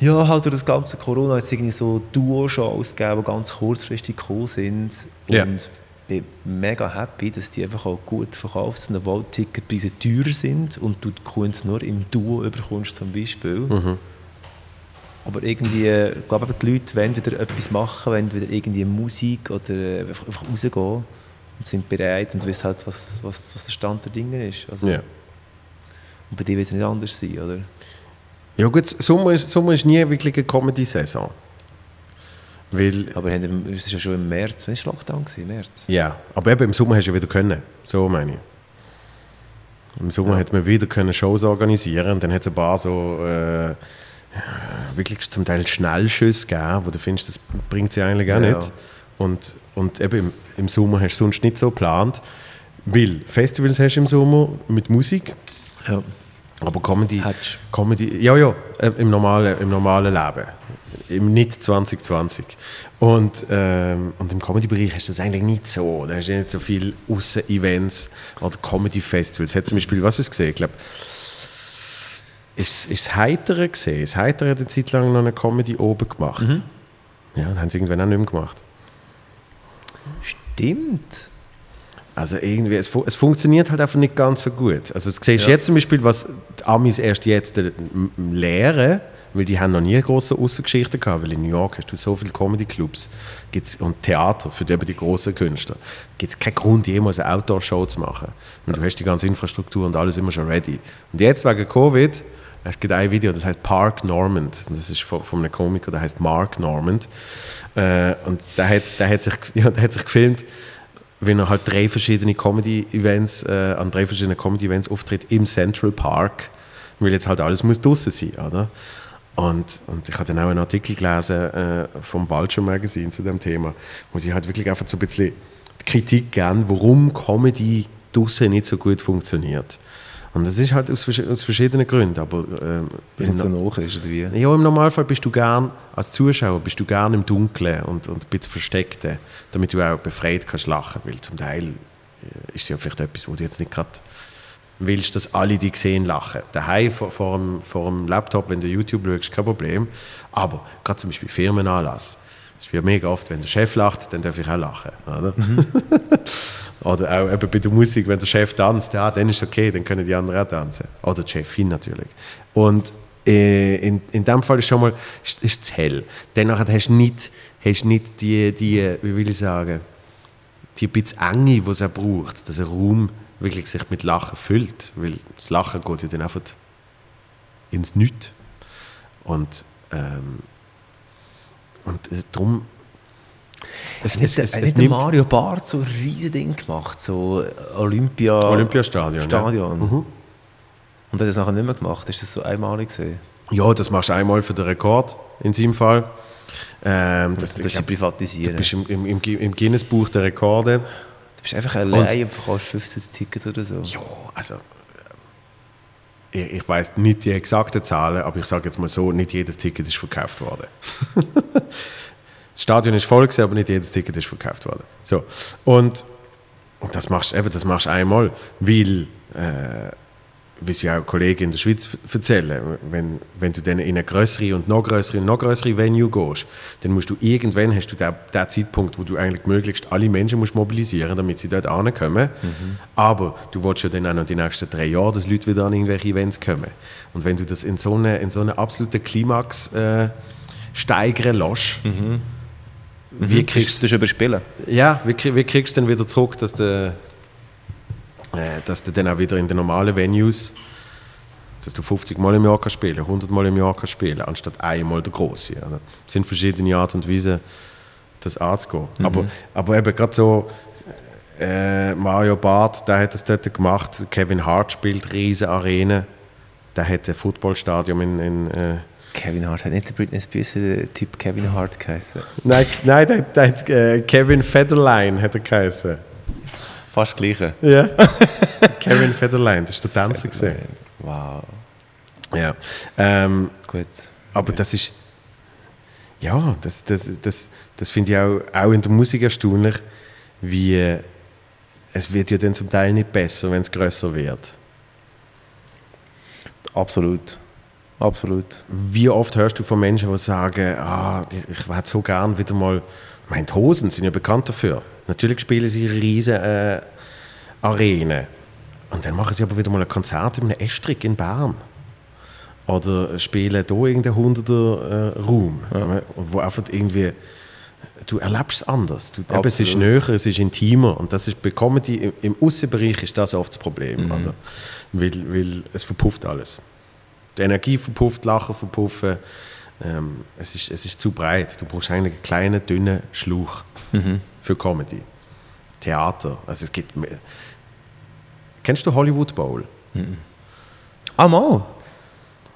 ja, halt durch das ganze Corona hat es irgendwie so Duo-Shows gegeben, die ganz kurzfristig gekommen sind. Und Ja. Bin mega happy, dass die einfach auch gut verkauft sind, obwohl die Ticketpreise teurer sind und du die Kunst nur im Duo überkommst zum Beispiel. Mhm. Aber irgendwie, ich glaube, die Leute wollen wieder etwas machen, wollen wieder irgendwie Musik oder äh, einfach, einfach rausgehen und sind bereit und wissen halt, was, was, was der Stand der Dinge ist. Also, Ja. Und bei dir wird es nicht anders sein, oder? Ja gut, Sommer ist, Sommer ist nie wirklich eine Comedy-Saison. Weil, Aber haben wir- es ist ja schon im März, wann war Lockdown? Gewesen? März? ja, aber eben im Sommer hast du ja wieder können. So meine ich. Im Sommer hat man wieder können Shows organisieren und dann hat es ein paar so äh, wirklich zum Teil Schnellschüsse gegeben, wo du findest, das bringt sie eigentlich auch Ja. nicht. Und, und eben im, im Sommer hast du sonst nicht so geplant, weil Festivals hast du im Sommer mit Musik, Ja. Aber Comedy, Hättest. Comedy ja, ja, äh, im normalen, im normalen Leben. Im nicht 2020. Und, ähm, und im Comedy-Bereich hast du das eigentlich nicht so. Da hast du nicht so viele Aussen-Events oder Comedy-Festivals. Hat zum Beispiel, was hast du gesehen? Ich glaube, ist, ist das Heitere gesehen? Das Heitere hat eine Zeit lang noch eine Comedy oben gemacht. Ja, dann haben sie irgendwann auch nicht mehr gemacht. Stimmt. Also irgendwie, es, fu- es funktioniert halt einfach nicht ganz so gut. Also du siehst Ja. jetzt zum Beispiel, was die Amis erst jetzt äh, lehren, weil die haben noch nie große Außengeschichten gehabt, weil in New York hast du so viele Comedy-Clubs und Theater für die, die großen Künstler. gibt es keinen Grund, jemals eine Outdoor-Show zu machen. Und du hast die ganze Infrastruktur und alles immer schon ready. Und jetzt wegen Covid, es gibt ein Video, das heißt Park Normand. Und das ist von, von einem Komiker, der heißt Mark Normand. Äh, und der hat, der, hat sich, ja, der hat sich gefilmt, wenn er halt drei verschiedene Comedy-Events, äh, an drei verschiedenen Comedy-Events auftritt im Central Park, weil jetzt halt alles muss draußen sein, oder? Und, und ich habe dann auch einen Artikel gelesen äh, vom Vulture Magazine zu dem Thema, wo sie halt wirklich einfach so ein bisschen Kritik geben, warum Comedy draußen nicht so gut funktioniert. Und das ist halt aus, aus verschiedenen Gründen, aber ähm, Weil es ist, oder wie? ja, im Normalfall bist du gern, als Zuschauer bist du gern im Dunkeln und, und ein bisschen versteckt, damit du auch befreit kannst lachen, weil zum Teil äh, ist es ja vielleicht etwas, wo du jetzt nicht gerade willst, dass alle dich sehen lachen. Daheim vor, vor, dem, vor dem Laptop, wenn du YouTube schaust, kein Problem, aber gerade zum Beispiel Firmenanlass, es ist ja mega oft, wenn der Chef lacht, dann darf ich auch lachen, oder? Oder auch eben bei der Musik, wenn der Chef tanzt, ja, dann ist es okay, dann können die anderen auch tanzen. Oder die Chefin natürlich. Und äh, in, in dem Fall ist schon mal ist, ist es hell. Danach hast du nicht, hast nicht die, die, wie will ich sagen, die bisschen Enge, die es auch braucht, dass ein Raum wirklich sich mit Lachen füllt. Weil das Lachen geht ja dann einfach ins Nichts. Und, ähm, und es- darum... Es, es, es, hat es nimmt- Mario Barth so ein riesen Ding gemacht, so Olympia... Olympiastadion. ja. Stadion. Mhm. Und hat das nachher nicht mehr gemacht? Ist das so einmalig gesehen? Ja, das machst du einmal für den Rekord, in seinem Fall. Ähm, das, Das, das ist privatisieren. du bist im, im, im, Gu- im Guinness-Buch der Rekorde. Du bist einfach allein und verkaufst 50 Tickets oder so. Ja, also... Ich, ich weiß nicht die exakten Zahlen, aber ich sage jetzt mal so, nicht jedes Ticket ist verkauft worden. das Stadion ist voll gewesen, aber nicht jedes Ticket ist verkauft worden. So. Und das machst du einmal, weil, äh, wie sie auch Kollegen in der Schweiz erzählen, wenn, wenn du dann in eine größere und noch größere und noch größere Venue gehst, dann musst du irgendwann, hast du den, den Zeitpunkt, wo du eigentlich möglichst alle Menschen musst mobilisieren damit sie dort ankommen. Aber du willst ja dann auch noch die nächsten drei Jahre, dass Leute wieder an irgendwelche Events kommen. Und wenn du das in so eine, in so eine absolute Klimax äh, steigern lässt, wie kriegst du das überspielen? ja, wie, wie kriegst du denn wieder zurück, dass äh, dass du dann auch wieder in den normalen Venues, dass du 50 Mal im Jahr kannst spielen, 100 Mal im Jahr kannst spielen, anstatt einmal der Große. Es sind verschiedene Arten und Weisen, das anzugehen. Aber, aber eben gerade so, äh, Mario Barth, der hat das dort gemacht. Kevin Hart spielt riesen Arenen. Der hat ein Footballstadion in, in äh, Kevin Hart hat nicht der Britney Spears der Typ Kevin Hart geheißen. Nein, nein der, der hat äh, Kevin Federline hat er geheißen. Fast Gleiche. Ja. Kevin Federline, das ist der Tänzer gesehen. Wow. Ja. Ähm, Gut. aber das ist. Ja, das, das, das, das finde ich auch, auch in der Musik erstaunlich, wie es wird ja dann zum Teil nicht besser, wenn es größer wird. Absolut. Absolut. Wie oft hörst du von Menschen, die sagen, ah, ich hätte so gern wieder mal. Meine, Hosen sind ja bekannt dafür. Natürlich spielen sie riesen äh, Arenen. Und dann machen sie aber wieder mal ein Konzert in einem Estrich in Bern. Oder spielen hier irgendeinen 100er äh, Raum. Wo einfach irgendwie. Du erlebst es anders. Du, eben, es ist näher, es ist intimer. Und das ist bei Comedy, im, im Außenbereich ist das oft das Problem. Oder? Weil, weil es verpufft alles. Die Energie verpufft, Lachen verpuffen. Ähm, es, ist, es ist zu breit. Du brauchst eigentlich einen kleinen, dünnen Schlauch für Comedy. Theater. Also es gibt mehr. Kennst du Hollywood Bowl? Ah, mal.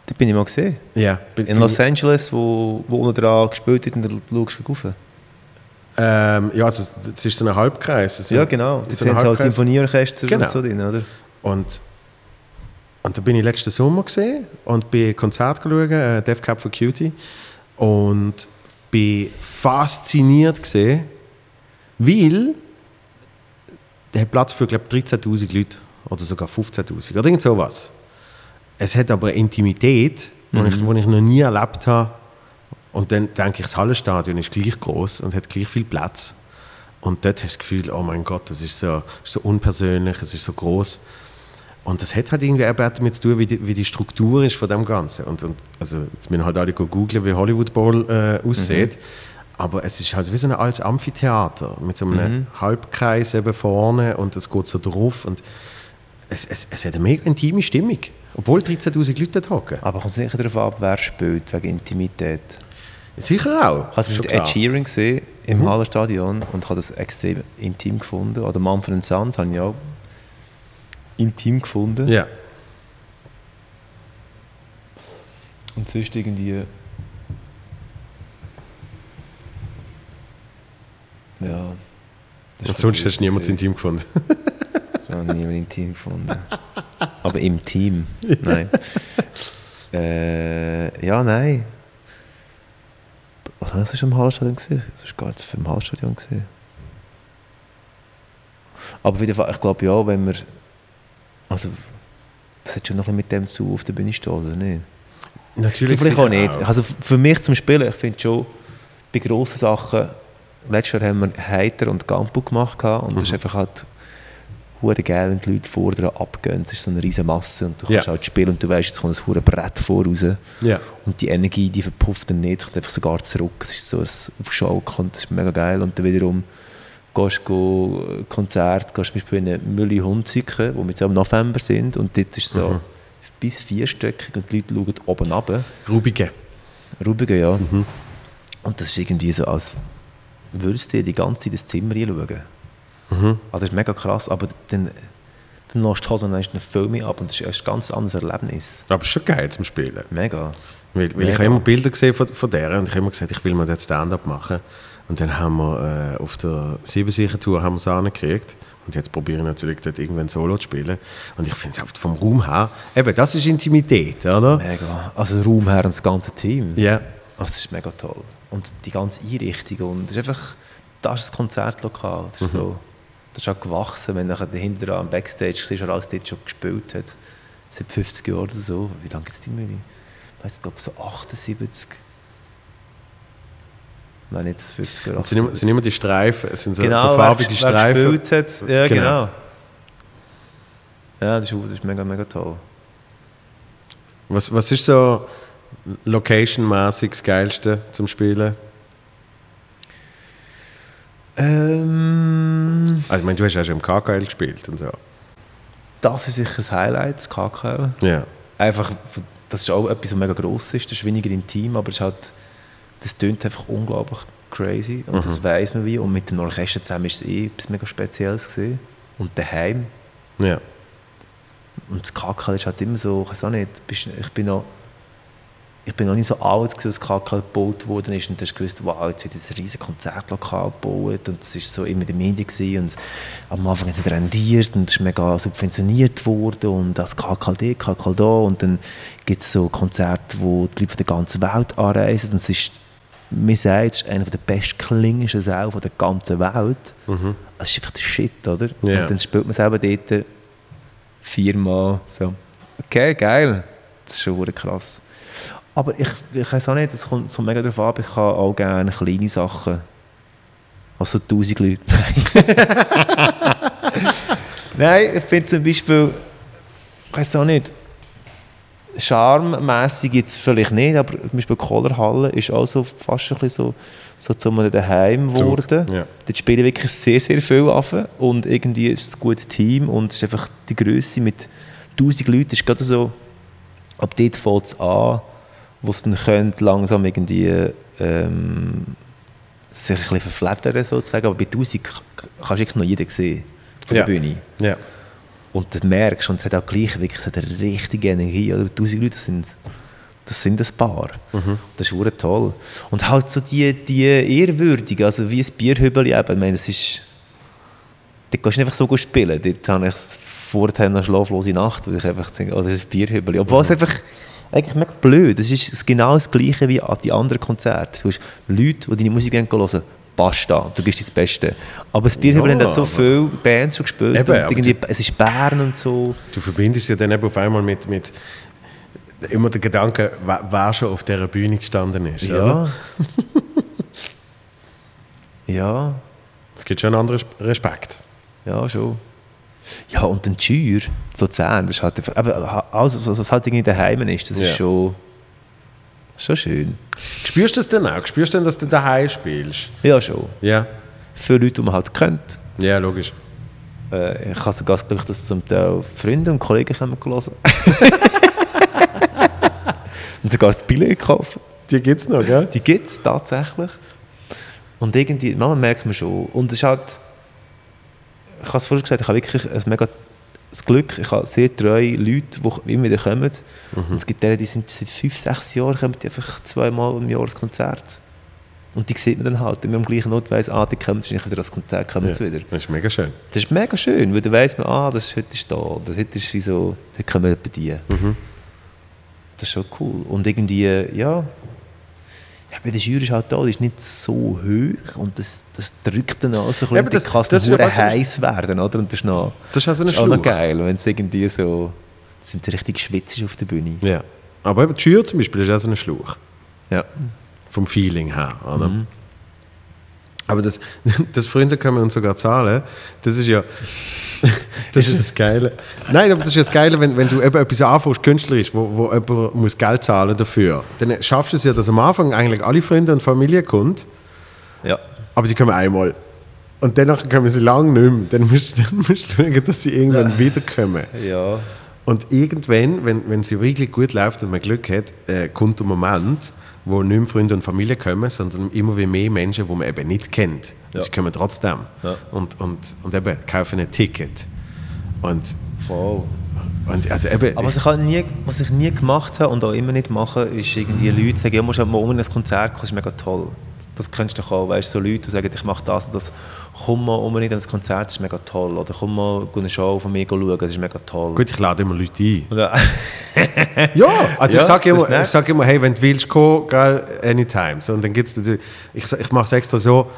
Da bin ich mal gesehen. Ja. Bin, In Los Angeles, wo, wo unten dran gespielt wird und dann schaust du rauf. Ähm, ja, also es ist so ein Halbkreis. Es Ja, genau. Das sind sind halt Halbkreis. Symphonieorchester Genau. und so drin, oder? Und, und da bin ich letzten Sommer gesehen und bin ein Konzert geschaut, äh, Death Cab for Cutie. Und bin fasziniert gesehen, weil der hat Platz für, glaube 13.000 Leute oder sogar 15.000 oder irgend sowas. Es hat aber eine Intimität, die ich, die ich noch nie erlebt habe. Und dann denke ich, das Hallenstadion ist gleich groß und hat gleich viel Platz. Und dort hast du das Gefühl, oh mein Gott, das ist so, ist so unpersönlich, es ist so groß. Und das hat halt irgendwie auch damit zu tun, wie die, wie die Struktur ist von dem Ganzen. Und, und also, jetzt müssen halt alle googeln, wie Hollywood Bowl äh, aussieht. Aber es ist halt wie so ein altes Amphitheater mit so einem Halbkreis eben vorne und es geht so drauf. Und es, es, es hat eine mega intime Stimmung. Obwohl 13.000 Leute dort hocken. Aber kommt nicht darauf ab, wer spielt, wegen Intimität. Sicher auch. Ich habe es mit. Ed Sheeran gesehen im Hallenstadion und ich habe das extrem intim gefunden. Oder Manfred Sons habe ich auch intim gefunden. Ja. Und sonst irgendwie. Ja. das Und sonst hast du niemanden intim gefunden. Ich habe niemand intim gefunden. Aber im Team. Nein. äh, ja, nein. Was hast du im Hallenstadion gesehen? Das ist gar nicht für im Hallenstadion gesehen. Aber auf jeden Fall, ich glaube ja, wenn wir. Also, das hat schon noch ein bisschen mit dem zu auf der Bühne stehen, oder nicht? Natürlich Vielleicht auch nicht. Also für mich zum Spielen, ich finde schon, bei grossen Sachen, letztes Jahr haben wir Heiter und Gampu gemacht und das ist einfach halt hure geil, wenn die Leute vor dir abgehen. Es ist so eine riesige Masse und du kannst Ja. halt spielen und du weißt, jetzt kommt ein hure Brett voraus. Ja. Und die Energie, die verpufft dann nicht, kommt einfach sogar zurück. Es ist so ein Aufschaukeln, das ist mega geil. Und dann wiederum gehst du Konzert, gehst zum Beispiel in eine Mülli Hunziken, wo wir jetzt im November sind, und dort ist so bis vierstöckig und die Leute schauen oben runter. Rubige. Rubigen, ja. Und das ist irgendwie so, als würdest du dir die ganze Zeit ins Zimmer reinschauen. Also das ist mega krass, aber dann, dann lässt du die Hose und dann einen Film ab und das ist ein ganz anderes Erlebnis. Aber es ist schon geil zum Spielen. Mega. Weil, weil ich Mega. habe immer Bilder gesehen von, von der und ich habe immer gesagt, ich will mal dort Stand-up machen. Und dann haben wir äh, auf der Siebensicher-Tour haben wir es angekriegt. Und jetzt probiere ich natürlich dort irgendwann Solo zu spielen. Und ich finde es oft vom Raum her, eben, das ist Intimität, oder? Mega. Also Raum her und das ganze Team. Ja. Also das ist mega toll. Und die ganze Einrichtung und das ist einfach, das ist das Konzertlokal. Das ist so, das ist auch gewachsen, wenn du dahinter am Backstage siehst, wer alles dort schon gespielt hat. Seit 50 Jahren oder so. Wie lange gibt es die Mühle? Ich weiß nicht, ob so 78. Nein, nicht 50 Jahre. Es sind immer, es sind immer die Streifen, es sind so, genau, so farbige wer, Streifen. Wer gespielt hat. Ja, Genau. genau. Ja, das ist, das ist mega, mega toll. Was, was ist so location-mäßig das Geilste zum Spielen? Ähm, Also, ich meine, du hast ja schon im KKL gespielt und so. das ist sicher das Highlight, das KKL. Ja. einfach, das ist auch etwas, was mega gross ist, das ist weniger intim, aber es ist halt, das tönt einfach unglaublich crazy. Und das weiß man wie. Und mit dem Orchester zusammen ist es eh etwas mega Spezielles gewesen. Und daheim. Ja. Und das KKL ist halt immer so, ich weiß auch nicht, ich bin noch, ich bin noch nicht so alt als das KKL gebaut ist und du hast gewusst, wow, jetzt wird ein riesiges Konzertlokal gebaut und es ist so immer in den Medien gewesen und am Anfang hat es nicht rendiert und es ist mega subventioniert worden und das KKL da, KKL da und dann gibt es so Konzerte, wo die Leute von der ganzen Welt anreisen und es ist, mir sagt, es ist einer der bestklingendsten Säle von der ganzen Welt. Es ist einfach der Shit, oder? Ja. Und dann spielt man selber dort viermal so. Okay, geil. Das ist schon krass. Aber ich, ich weiß auch nicht, es kommt so mega darauf ab, ich kann auch gerne kleine Sachen. Also 1000 Leute. Nein, ich finde zum Beispiel, ich weiß auch nicht, charmmässig jetzt vielleicht nicht, aber zum Beispiel Kohlerhalle ist auch so fast ein bisschen so, so zu einem Daheim geworden. ja. Dort spielen wirklich sehr, sehr viel auf und irgendwie ist es ein gutes Team und es ist einfach die Größe mit 1000 Leuten ist gerade so, ab dort fängt es an, wo es dann könnte langsam irgendwie ähm, sich ein bisschen verflattern sozusagen, aber bei 1000 k- kannst du wirklich noch jeden sehen von Ja. der Bühne. Ja. Und das merkst du, und es hat auch gleich wirklich es hat eine richtige Energie. Oder 1000 Leute, das sind, das sind ein paar. Das ist verdammt toll. Und halt so die, die ehrwürdige, also wie ein Bierhübel eben. Ich meine, das ist... Dort kannst du nicht einfach so gut spielen. Dort habe ich vorher eine schlaflose Nacht, weil ich einfach denke, oh, das ist ein Bierhübel. Obwohl es einfach eigentlich mega blöd. Es ist genau das Gleiche wie an die anderen Konzerte. Du hast Leute, die deine Musik hören, hören basta, du gibst das Beste. Aber das Bierhübel Ja, hat so viele Bands schon gespielt. Eben, und irgendwie, es ist Bern und so. Du verbindest ja dann eben auf einmal mit, mit immer den Gedanken, wer, wer schon auf dieser Bühne gestanden ist. Oder? Ja. ja, Es gibt schon einen anderen Respekt. ja, schon. Ja, und dann Schür, so Zähne, das ist halt, einfach- eben, alles, was halt irgendwie daheim ist, das Ja. ist schon, schon schön. Spürst du das denn auch? Spürst du denn, dass du daheim spielst? Ja, schon. Ja. Für Leute, die man halt kennt. Ja, logisch. Äh, ich habe sogar das Glück, dass zum Teil Freunde und Kollegen haben gelassen. und sogar das Billett gekauft. Die gibt es noch, gell? Die gibt es tatsächlich. Und irgendwie, manchmal merkt man schon. Und es ist halt, ich habe es vorhin gesagt, ich habe wirklich ein mega das Glück, ich habe sehr treue Leute, die immer wieder kommen. Und es gibt denen, die sind seit fünf, sechs Jahren, kommen die einfach zweimal im Jahr ins Konzert. Und die sieht man dann halt, wenn man am gleichen Ort weiss, ah, die kommen wieder ans Konzert, kommen Ja. sie wieder. Das ist mega schön. Das ist mega schön, weil dann weiss man, ah, das ist, heute ist da, das heute ist wie so, heute kommen etwa die. Das ist schon cool. Und irgendwie, ja, ja bei der Jury ist halt da, die ist nicht so hoch und das, das drückt dann auch so ein bisschen, das- das, das es ja nur was- heiß werden, oder? Und das ist noch, Das ist auch so ein das ist auch noch geil, wenn es irgendwie so, sind sie richtig schwitzig auf der Bühne. Ja. Aber eben die Schür zum Beispiel ist auch so ein Schluch. Ja. Vom Feeling her. Oder? Aber das, das Freunde können uns sogar zahlen, das ist ja. Das ist das Geile. Nein, aber das ist ja das Geile, wenn, wenn du eben etwas anfängst, künstlerisch, wo, wo jemand muss Geld zahlen dafür. Dann schaffst du es ja, dass am Anfang eigentlich alle Freunde und Familie kommen, ja. aber die kommen einmal. Und danach kommen sie lange nicht mehr. Dann musst, dann musst du schauen, dass sie irgendwann wiederkommen. Ja. Und irgendwann, wenn, wenn es ja wirklich gut läuft und man Glück hat, äh, kommt der Moment, wo nicht mehr Freunde und Familie kommen, sondern immer wie mehr Menschen, die man eben nicht kennt. Ja. sie kommen trotzdem. Ja. Und, und, und eben kaufen ein Ticket. Und, Voll. und also eben, Aber was ich, halt nie, was ich nie gemacht habe und auch immer nicht mache, ist irgendwie Leute sagen, ja, musst halt mal um in ein Konzert kommen, das ist mega toll. Das kennst du doch auch, weißt du, so Leute, die sagen, ich mache das und das, komm mal unbedingt an ein Konzert, das ist mega toll. Oder komm mal eine Show von mir schauen, das ist mega toll. gut, ich lade immer Leute ein. Oder, Ja, also Ja, ich sage das immer, ich sag immer, hey, wenn du willst, komm, geil, anytime. So, und dann gibt's natürlich, ich, ich mache es extra so,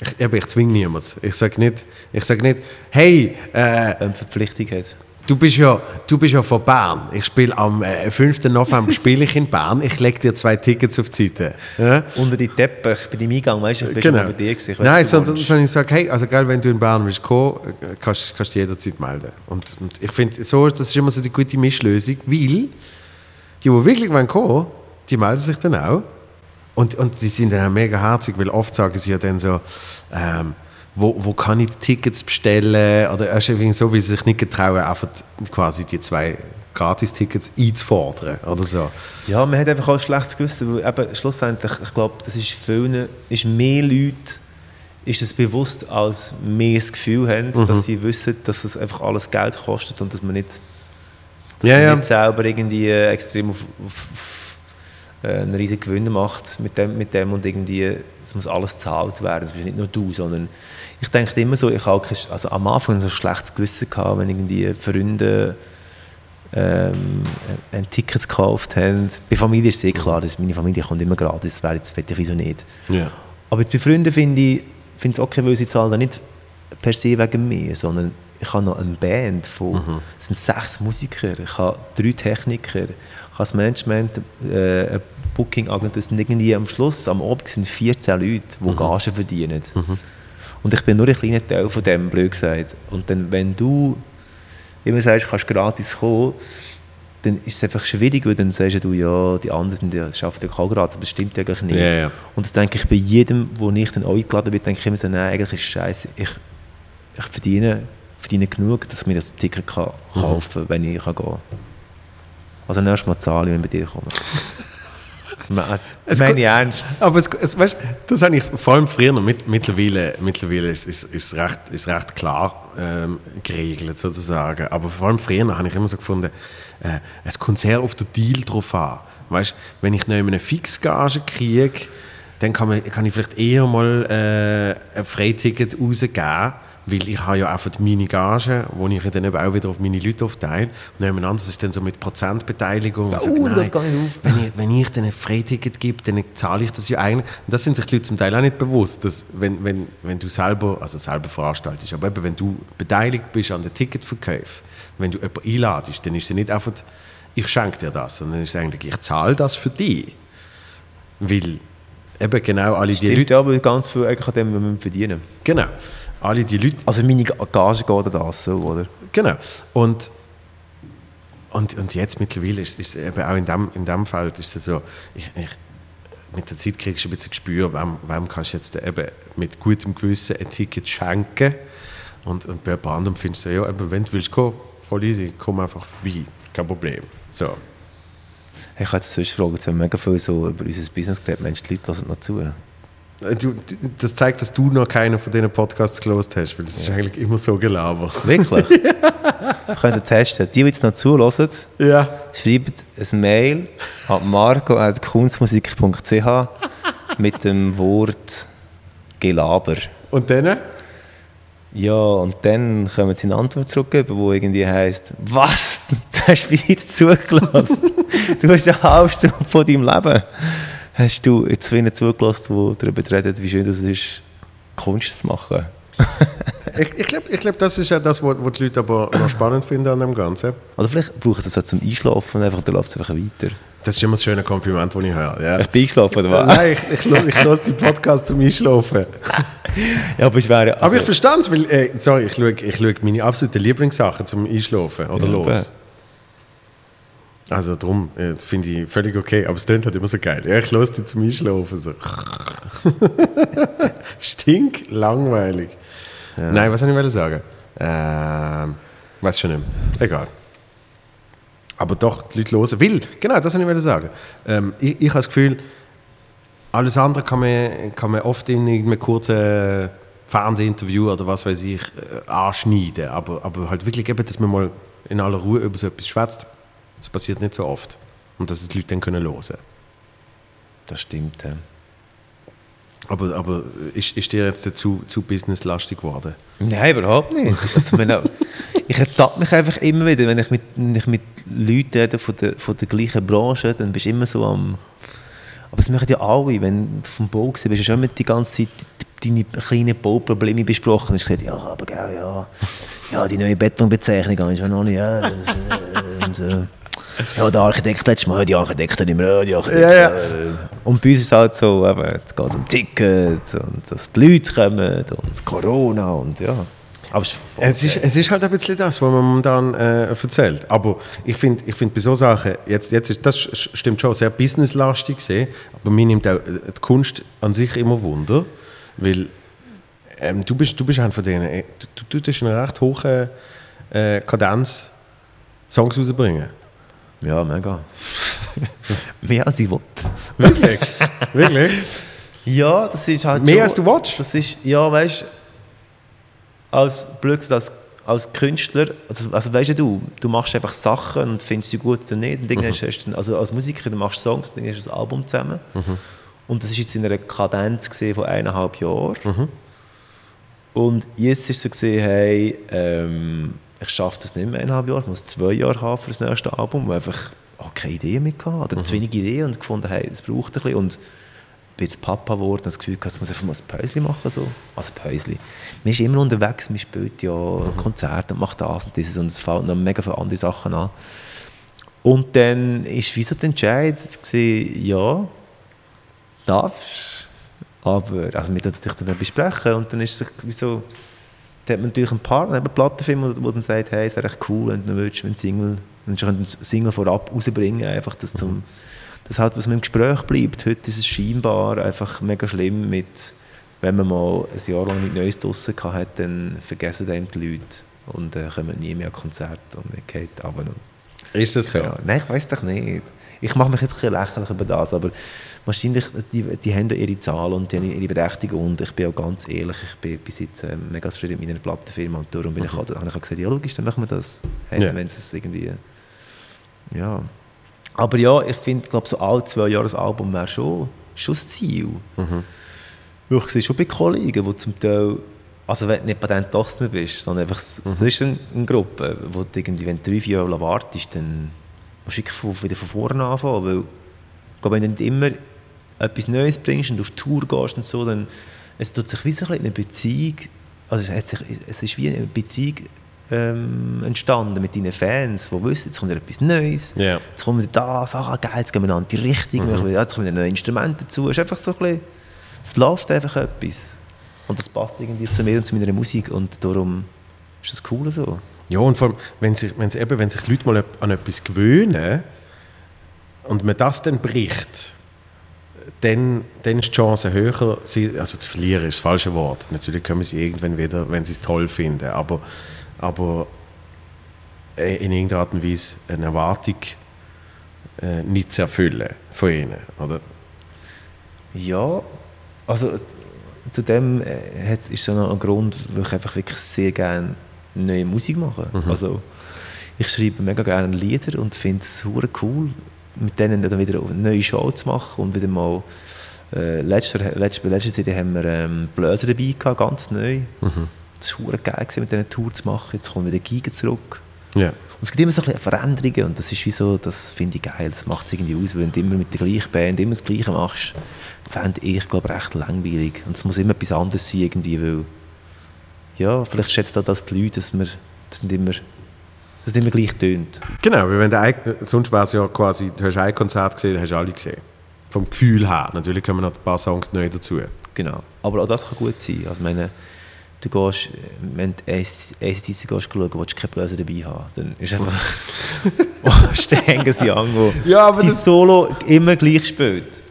ich, eben, ich zwinge niemanden. Ich sage nicht, ich sag nicht, hey, äh, eine Verpflichtung hat. Du bist ja, du bist ja von Bern. Ich spiele am äh, 5. November spiele ich in Bern. Ich lege dir zwei Tickets auf die Seite. Ja? Unter die Teppich, bei deinem Eingang, weißt du, ich bin schon mal bei dir gewesen. Nein, sondern, sondern ich sage, hey, also geil, wenn du in Bern willst kommen, äh, kannst kannst du jederzeit melden. Und, und ich finde, so, das ist immer so die gute Mischlösung, weil die, die wirklich wollen kommen, die melden sich dann auch. Und, und die sind dann auch mega herzig, weil oft sagen sie ja dann so, ähm, wo, wo kann ich die Tickets bestellen? Oder erst irgendwie so, weil sie sich nicht getrauen, einfach quasi die zwei Gratis-Tickets einzufordern oder so. Ja, man hat einfach auch ein schlechtes Gewissen, weil eben schlussendlich, ich glaube, das ist vielen, ist mehr Leute ist es bewusst, als mehr das Gefühl haben, Mhm. dass sie wissen, dass es einfach alles Geld kostet und dass man nicht, dass Ja, man ja. nicht selber irgendwie äh, extrem auf, auf, auf äh, einen riesigen Gewinn macht mit dem, mit dem und irgendwie, es muss alles gezahlt werden, das bist nicht nur du, sondern ich denke immer so, ich habe kein- also am Anfang so ein schlechtes Gewissen gehabt, wenn irgendwie Freunde ähm, ein Ticket gekauft haben. Bei Familie ist es eh klar, dass meine Familie kommt immer gratis, das wäre jetzt wette ich wieso nicht. Ja. Aber bei Freunden finde ich es okay, weil sie zahlen dann nicht per se wegen mir, sondern ich habe noch eine Band von es sind sechs Musiker, ich habe drei Techniker, ich habe das Management, äh, eine Booking-Agentur, irgendwie am Schluss, am Abend sind 14 Leute, die Gagen verdienen. Und ich bin nur ein kleiner Teil von dem, blöd gesagt. Und dann, wenn du immer sagst, kannst gratis kommen, dann ist es einfach schwierig, weil dann sagst du, ja, die anderen ja, schaffen ja auch gratis, aber das stimmt eigentlich nicht. Ja, ja. Und das denke ich bei jedem, wo ich dann eingeladen bin, denke ich immer so, nein, eigentlich ist es scheiße. Ich, ich verdiene, verdiene genug, dass ich mir das Ticket kann Mhm. kaufen kann, wenn ich kann gehen kann. Also erst mal zahle ich, wenn ich bei dir komme. Das Es meine ich ernst. Aber es, es, weißt, das habe ich vor allem früher noch mit, mittlerweile, mittlerweile ist, ist, ist, recht, ist recht klar ähm, geregelt sozusagen. Aber vor allem früher habe ich immer so gefunden, äh, es kommt sehr auf den Deal drauf an. Weißt, wenn ich noch eine Fixgage kriege, dann kann, man, kann ich vielleicht eher mal äh, ein Freiticket rausgeben, weil ich habe ja für meine Gage, die ich dann eben auch wieder auf meine Leute aufteile. Und jemand anderes ist dann so mit Prozentbeteiligung. Ich Uh, sage, das geht nicht auf. wenn ich, wenn ich dann ein Freiticket gebe, dann zahle ich das ja eigentlich. Und das sind sich die Leute zum Teil auch nicht bewusst, dass wenn, wenn, wenn du selber, also selber veranstaltest, aber eben wenn du beteiligt bist an den Ticketverkäufen, wenn du jemanden einladest, dann ist es nicht einfach, ich schenke dir das, sondern es ist eigentlich, ich zahle das für dich. Weil eben genau alle die Stimmt, Leute, ja, aber ganz viel eigentlich an dem, was wir verdienen. genau, alle die Leute, Also meine Ga- Gage geht an das so, oder? Genau. Und, und, und jetzt mittlerweile ist es eben auch in dem, in dem Fall ist es so, ich, ich, mit der Zeit kriegst du ein bisschen Gespür, wem, wem kannst du jetzt eben mit gutem Gewissen ein Ticket schenken. Und, und bei jemand anderem findest du, ja, eben, wenn du willst kommen, voll easy, komm einfach vorbei, kein Problem. So. Ich wollte sonst fragen, jetzt haben wir mega viel so über unser Business geredet, Mensch, die Leute hören noch zu. Äh, Du, das zeigt, dass du noch keinen von diesen Podcasts gelost hast, weil das ist eigentlich immer so gelabert. Wirklich? Wir können es testen. Die, die jetzt noch zuhören, Ja. schreibt ein Mail an marco.kunstmusik.ch mit dem Wort Gelaber. Und dann? Ja, und dann können wir jetzt eine Antwort zurückgeben, die irgendwie heisst, was? Du hast mich nicht zugelassen. du hast eine halbe Stunde von deinem Leben. Hast du jetzt wieder zugelassen, die darüber reden, wie schön es ist, Kunst zu machen? Ich, ich glaube, ich glaub, das ist ja das, was was die Leute aber noch spannend finden an dem Ganzen. Oder vielleicht brauchen sie es auch zum Einschlafen einfach, dann läuft es einfach weiter. Das ist immer das schöne Kompliment, das ich höre. Ja. Ich bin eingeschlafen, oder was? Nein, ich, ich, ich höre die Podcast zum Einschlafen. Ja, aber ich wäre... Aber ich verstehe es, weil, äh, sorry, ich schaue, ich schaue meine absoluten Lieblingssachen zum Einschlafen oder Ja, los. Also darum äh, finde ich völlig okay, aber es klingt halt immer so geil. Ja, ich höre die zum Einschlafen. So. Stink langweilig. Nein, was soll ich wollte sagen? Ähm, weiß schon nicht mehr. Egal. Aber doch, die Leute hören. Will, genau, das wollte ich wollte sagen. Ähm, ich, ich habe das Gefühl, alles andere kann man, kann man oft in einem kurzen Fernsehinterview oder was weiß ich äh, anschneiden. Aber, aber halt wirklich eben, dass man mal in aller Ruhe über so etwas schwätzt, das passiert nicht so oft. Und dass es die Leute dann können hören Das stimmt, ja. Aber, aber ist, ist dir jetzt zu, zu businesslastig geworden? Nein, überhaupt nicht. Also, wenn auch, ich ertappe mich einfach immer wieder, wenn ich mit, wenn ich mit Leuten rede von der, von der gleichen Branche, dann bist du immer so am... Aber das machen ja alle, wenn du vom Bau bist, hast du schon immer die ganze Zeit deine kleinen Bauprobleme besprochen. Und ich gesagt, ja, aber gell, ja, ja, die neue Betonbezeichnung habe ich schon noch nicht, ja. das, äh, Und, äh, ja, der Architekt letztes Mal, die Architekten nicht mehr, ja, die Architekten. Ja, ja. äh, Und bei uns ist es halt so, eben, es geht um Tickets und dass die Leute kommen und Corona und ja. Aber es ist Es ist, es ist halt ein bisschen das, was man momentan äh, erzählt. Aber ich finde, ich find bei so Sachen, jetzt, jetzt ist, das stimmt schon, sehr businesslastig gesehen, aber mir nimmt auch äh, die Kunst an sich immer Wunder, weil ähm, du, bist, du bist einer von denen, äh, du, du tust in einer recht hohen äh, Kadenz Songs rausbringen. Ja, mega. Mehr als ich wollte. Wirklich? Wirklich? Ja, das ist halt Mehr schon- als du willst? Das ist, ja, weißt als blöd als, als Künstler, also, also weißt du, du machst einfach Sachen und findest sie gut oder nicht. Und irgendwann hast du, also als Musiker, du machst Songs, dann hast du ein Album zusammen. Und das ist jetzt in einer Kadenz von eineinhalb Jahren. Und jetzt ist es so gesehen, hey, ähm, ich schaffe das nicht mehr eineinhalb Jahre, ich muss zwei Jahre haben für das nächste Album, weil einfach auch keine Idee mehr hatte, oder zu wenig Ideen und gefunden, hey, es braucht ein bisschen. Und bin jetzt Papa geworden und das Gefühl gehabt, jetzt muss ich einfach mal ein Päuschen machen. So. Ein Päuschen. Man ist immer unterwegs, man spielt ja Konzerte und macht das und dieses und es fällt noch mega viele andere Sachen an. Und dann ist wie so der Entscheid, gewesen, ja, darfst aber also wir natürlich dann besprechen und dann ist es wie so, da hat man natürlich einen Partner, einen Plattenfilm, der dann sagt, hey, es wäre echt cool, wenn du willst, wenn Single, wenn du einen Single vorab rausbringen, einfach das zum, das halt, was mir im Gespräch bleibt. Heute ist es scheinbar einfach mega schlimm mit, wenn man mal ein Jahr lang mit Neues draussen hat, dann vergessen einem die Leute und äh, kommen nie mehr an Konzerte und man geht noch. Ist das so? Ja, nein, ich weiß doch nicht. Ich mache mich jetzt ein bisschen lächerlich über das, aber wahrscheinlich, die, die haben ihre Zahlen und die haben ihre Berechtigung und ich bin auch ganz ehrlich, ich bin bis jetzt äh, mega zufrieden mit meiner Plattenfirma und darum bin ich halt, habe ich auch gesagt, ja logisch, dann machen wir das, hey, Ja. wenn es irgendwie, ja. Aber ja, ich finde, glaube so alle zwei Jahre ein Album wäre schon, schon das Ziel. Weil ich sehe schon bei Kollegen, die zum Teil, also wenn du nicht Patent Dostner bist, sondern einfach s- sonst eine, eine Gruppe, wo du irgendwie, wenn du drei, vier Jahre wartest, dann musst du wirklich von, wieder von vorne anfangen, weil glaube, wenn du nicht immer etwas Neues bringst und auf Tour gehst und so, dann es tut sich wie so ein eine Beziehung, also es, hat sich, es ist wie eine Beziehung ähm, entstanden mit deinen Fans, die wissen, jetzt kommt etwas Neues, Ja. jetzt kommt wieder das, ah geil, jetzt gehen wir in andere Richtung, wieder- jetzt kommen wieder neue Instrumente dazu, es ist einfach so ein bisschen, es läuft einfach etwas. Und das passt irgendwie zu mir und zu meiner Musik und darum ist das cool so. Ja, und vor allem, wenn sich, wenn sich, eben, wenn sich Leute mal an etwas gewöhnen und man das dann bricht, dann, dann ist die Chance höher, sie, also zu verlieren ist das falsche Wort. Natürlich können sie irgendwann wieder, wenn sie es toll finden, aber, aber äh, in irgendeiner Art und Weise eine Erwartung äh, nicht zu erfüllen von ihnen, oder? Ja, also zu dem äh, ist so noch ein Grund, weil ich einfach wirklich sehr gerne neue Musik mache. Also ich schreibe mega gerne Lieder und finde es cool, mit denen dann wieder eine neue Show zu machen und wieder mal äh, letzter, letzter Zeit haben wir ähm, Bläser dabei gehabt, ganz neu. Das war geil gewesen, mit diesen Tour zu machen. Jetzt kommen wieder Giga zurück. Ja. Und es gibt immer so ein Veränderungen und das ist wie so, das finde ich geil, das macht es irgendwie aus, wenn du immer mit der gleichen Band immer das Gleiche machst, fände ich, glaube recht langweilig und es muss immer etwas anderes sein irgendwie, weil ja, vielleicht schätzt auch das die Leute, dass wir das nicht immer, dass es nicht immer gleich tönt. Genau, weil wenn der sonst wäre es ja quasi, du hast ein Konzert gesehen, hast du alle gesehen. Vom Gefühl her. Natürlich kommen noch ein paar Songs neu dazu. Genau. Aber auch das kann gut sein. Also, meine, du gehst, wenn du ACDC gehst schauen, willst du keine Blöse dabei haben. Dann ist einfach... oh, Stängen sie an, wo Ja, aber sie das- Solo immer gleich spielt.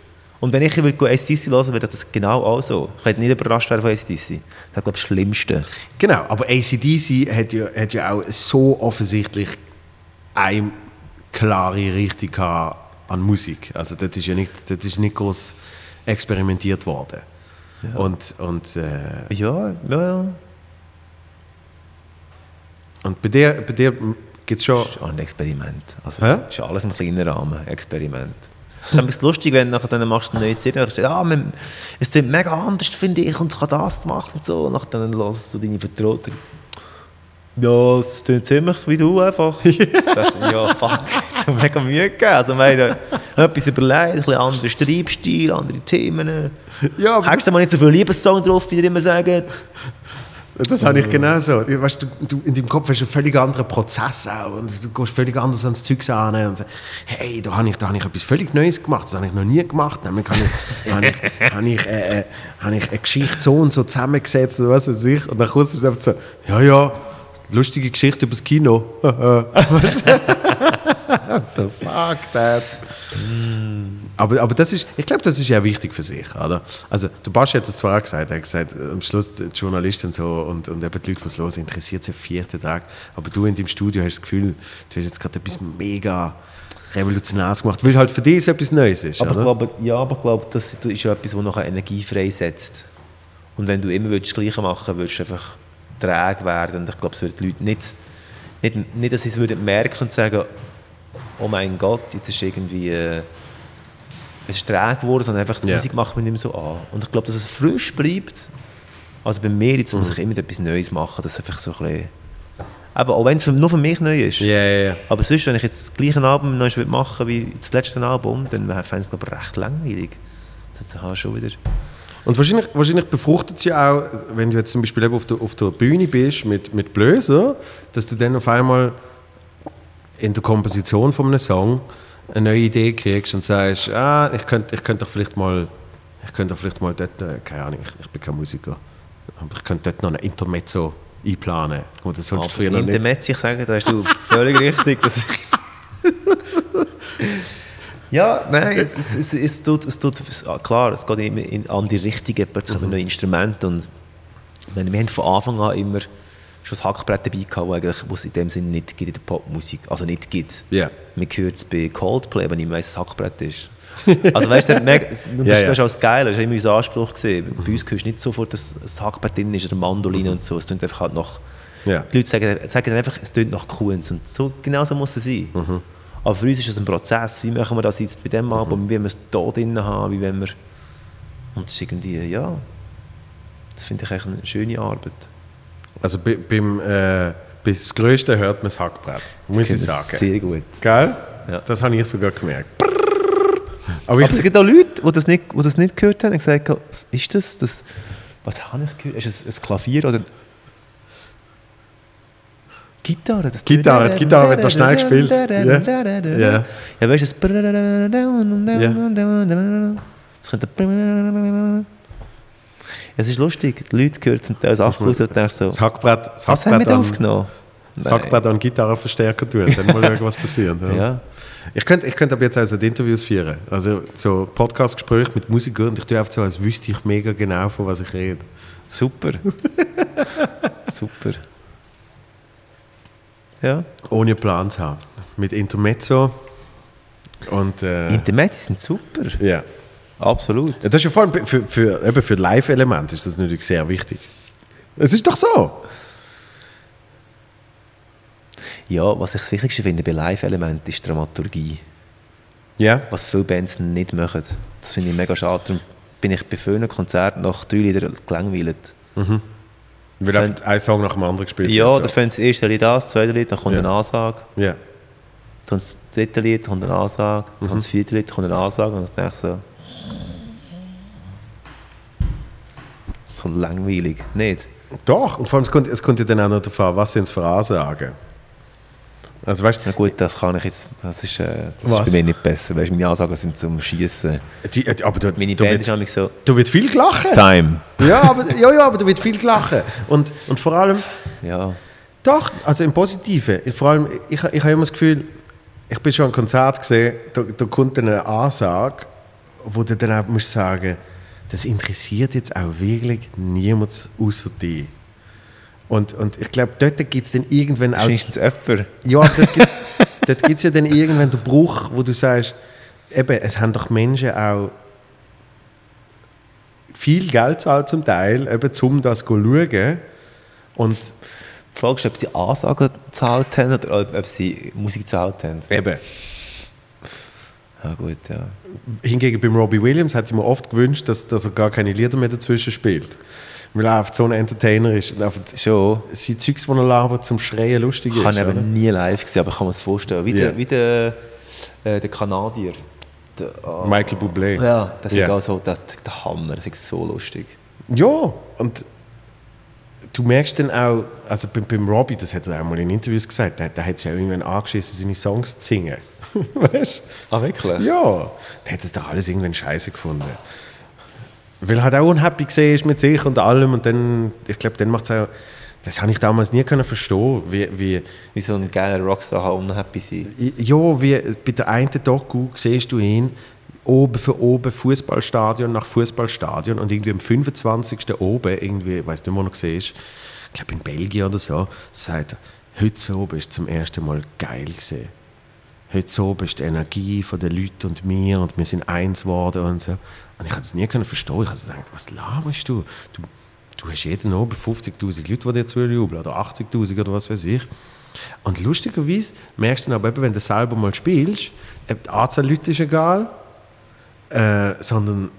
Und wenn ich ACDC hören würde, wäre das genau auch so. Ich hätte nicht überrascht werden von ACDC. Das ist, glaube ich, das Schlimmste. Genau, aber ACDC hat ja, hat ja auch so offensichtlich eine klare Richtung an Musik. Also das ist ja nicht, das ist nicht groß experimentiert worden. Und, und, äh, Ja, ja, ja. und bei dir, bei dir gibt es schon... Das ist auch ein Experiment. Also, Hä? das ist alles im kleinen Rahmen. Experiment. Es ist ein bisschen lustig, wenn du nachher dann machst du eine neue CD und sagst, ah, man, es klingt mega anders, finde ich, und ich habe das gemacht und so. Und nachher dann hörst du deine Vertrauten ja, es klingt ziemlich wie du einfach. Das, ja, fuck, habe ich mega Mühe gegeben. Also, meine, etwas überlegt, ein bisschen anderer Schreibstil, andere Themen. Ja, aber Hast du mal nicht so viele Liebessong drauf, wie ihr immer sagt? Das habe ich genauso. Du, weißt, du, du, in deinem Kopf hast du einen völlig anderen Prozess auch. Und du gehst völlig anders ans Zeug an und sagst, hey, da habe ich, da habe ich etwas völlig Neues gemacht. Das habe ich noch nie gemacht. Nämlich habe ich, habe ich, habe ich, äh, äh, habe ich eine Geschichte so und so zusammengesetzt oder was weiß ich. Und dann ist es einfach so, ja, ja, lustige Geschichte über das Kino. So, fuck that. Aber, aber das ist, ich glaube, das ist ja wichtig für sich, oder? Also, der Basch hat es zwar auch gesagt, er hat gesagt, am Schluss die Journalisten und so und, und eben die Leute, was los interessiert sie vierten Tag. Aber du in deinem Studio hast das Gefühl, du hast jetzt gerade etwas mega Revolutionäres gemacht, weil halt für dich etwas Neues ist, Aber oder? glaube, ja, aber ich glaube, das ist ja etwas, das nachher Energie freisetzt. Und wenn du immer das Gleiche machen würdest, du einfach träge werden. Und ich glaube, es würden die Leute nicht, nicht, nicht dass sie es würden merken und sagen, oh mein Gott, jetzt ist irgendwie, äh, es ist träge geworden, sondern einfach die Ja. Musik macht man nicht mehr so an. Und ich glaube, dass es frisch bleibt. Also bei mir jetzt Mhm. muss ich immer etwas Neues machen, das einfach so ein bisschen, aber auch wenn es nur für mich neu ist. Ja, ja. Aber sonst, wenn ich jetzt das gleiche Album noch würde machen wie das letzte Album, dann fände ich es glaube recht langweilig. Das ist halt schon wieder... Und wahrscheinlich, wahrscheinlich befruchtet es ja auch, wenn du jetzt zum Beispiel eben auf der, auf der Bühne bist mit, mit Blöser, dass du dann auf einmal in der Komposition von einem Song eine neue Idee kriegst und sagst, ah, ich könnte ich könnt doch vielleicht mal, ich könnte doch vielleicht mal dort, äh, keine Ahnung, ich, ich bin kein Musiker, aber ich könnte dort noch ein Intermezzo einplanen, wo du sonst früher noch in der nicht... Metz, ich sage, da hast du völlig richtig. Das ja, nein, es, es, es, es, tut, es tut, klar, es geht immer in, an die richtige, plötzlich wir neue Instrumente und meine, wir haben von Anfang an immer schon das Hackbrett dabei gehabt, wo eigentlich, es in dem Sinne nicht gibt in der Popmusik, also nicht gibt. Ja. Man hört es bei Coldplay, aber nicht weiss, was Hackbrett ist. Also weißt du, das, das, Ja, das ja. ist auch das Geile, das war immer unser Anspruch. Gewesen. Bei uns hörst du nicht sofort, dass das Hackbrett drin ist oder Mandoline und so, es klingt einfach halt nach... Ja. Die Leute sagen, sagen einfach, es klingt nach Kunst und so, genau so muss es sein. Mhm. Aber für uns ist das ein Prozess, wie machen wir das jetzt bei diesem Album, wie wollen wir es da drin haben, wie wollen wir... Und das ist irgendwie, ja, das finde ich eigentlich eine schöne Arbeit. Also bei, beim, äh, bis das Größte hört man das Hackbrett, muss ich sagen. Sehr gut. Gell? Ja. Das habe ich sogar gemerkt. Aber Aber es gibt auch Leute, die das nicht, die das nicht gehört haben und gesagt haben, was ist das? das was habe ich gehört? Ist es ein Klavier oder... Gitarre? Das Gitarre, die Gitarre wird da schnell gespielt. Ja. Ja. Ja, weißt du, das... Das könnte... Es ist lustig, die Leute hören zum Teil Sachen raus und denken so, das Hackbrett, das was haben wir da an, aufgenommen? das. Hackbrett an Gitarrenverstärker tun, dann mal schauen, was passiert. Ja. Ja. Ich könnte ich könnte aber jetzt also Interviews führen. Also so Podcastgespräche mit Musikern und ich tue einfach so, als wüsste ich mega genau, von was ich rede. Super. Super. Ja. Ohne Plan zu haben. Mit Intermezzo und äh, Intermezzi sind super. ja. Absolut. Ja, Das ist ja vor allem für, für, eben für Live-Elemente ist das natürlich sehr wichtig. Es ist doch so. Ja, was ich das Wichtigste finde bei Live-Elementen ist Dramaturgie. Ja. Was viele Bands nicht machen. Das finde ich mega schade. Darum bin ich bei vielen Konzerten nach drei Liedern gelangweilt. Weil oft ein Song nach dem anderen gespielt Ja, wird. dann fangen das erste Lied an, das zweite Lied, dann kommt Ja. eine Ansage. Ja. Dann das dritte Lied, kommt eine Ansage. Dann Mhm. das vierte Lied, kommt eine Ansage. Und dann denke ich so... So langweilig. Nicht? Doch, und vor allem es kommt, es kommt ja dann auch noch darauf an, was sind es für Ansagen. Also weißt Na gut, das kann ich jetzt... Das ist, äh, das Was? ist bei mir nicht besser. Weißt, meine Ansagen sind zum Schießen. die, die, aber du, Meine du, Band wird, ist so... du wird viel gelachen. Time. Ja, aber, ja, ja, aber du wird viel gelachen. Und, und vor allem, Ja. doch, also im Positiven. Vor allem, ich, ich habe immer das Gefühl, ich bin schon an Konzert gesehen, da, da kommt dann eine Ansage, wo du dann auch musst sagen, das interessiert jetzt auch wirklich niemand außer dich. Und, und ich glaube, dort gibt es dann irgendwann auch... Wenigstens jemand. Ja, dort gibt gibt's ja dann irgendwann den Bruch, wo du sagst, eben, es haben doch Menschen auch viel Geld zahlt zum Teil, eben, um das zu schauen. Und Die Frage ist, ob sie Ansagen gezahlt haben oder ob sie Musik gezahlt haben. eben, Ja gut, ja. hingegen beim Robbie Williams hätte ich mir oft gewünscht, dass, dass er gar keine Lieder mehr dazwischen spielt. Weil er einfach so ein Entertainer ist. Und einfach Schon. sein Zeugs, das er labert, zum Schreien lustig Ich habe ist. ihn oder? eben nie live gesehen, aber ich kann mir das vorstellen. Wie, Ja. der, wie der, äh, der Kanadier. Der, ah, Michael Bublé. Ja, das ist Ja. auch so der, der Hammer, das ist so lustig. Ja, und du merkst dann auch, also beim, beim Robbie, das hat er auch mal in Interviews gesagt, der, der hat sich auch irgendwann angeschissen, seine Songs zu singen. weißt Ah, wirklich? du? Ja, der hat das doch alles irgendwann scheiße gefunden. Weil er halt auch unhappy gesehen ist mit sich und allem und dann, ich glaube, dann macht es auch, das habe ich damals nie können verstehen, wie, wie, Wie so ein geiler Rockstar kann unhappy sein. ja, wie bei der einen Doku siehst du ihn, oben für oben, Fußballstadion nach Fußballstadion und irgendwie am 25. oben, irgendwie, ich weiß nicht, wo er gesehen ist, ich glaube in Belgien oder so, sagt er, heute oben ist zum ersten Mal geil gesehen. heute so bist die Energie von den Leuten und mir und wir sind eins geworden und so. Und ich konnte es nie verstehen. Ich habe gedacht, was laberst du? Du, du hast jeden Abend 50'000 Leute, die dir zujubeln oder 80'000 oder was weiß ich. Und lustigerweise merkst du dann aber, wenn du selber mal spielst, die Anzahl Leute ist egal, äh, sondern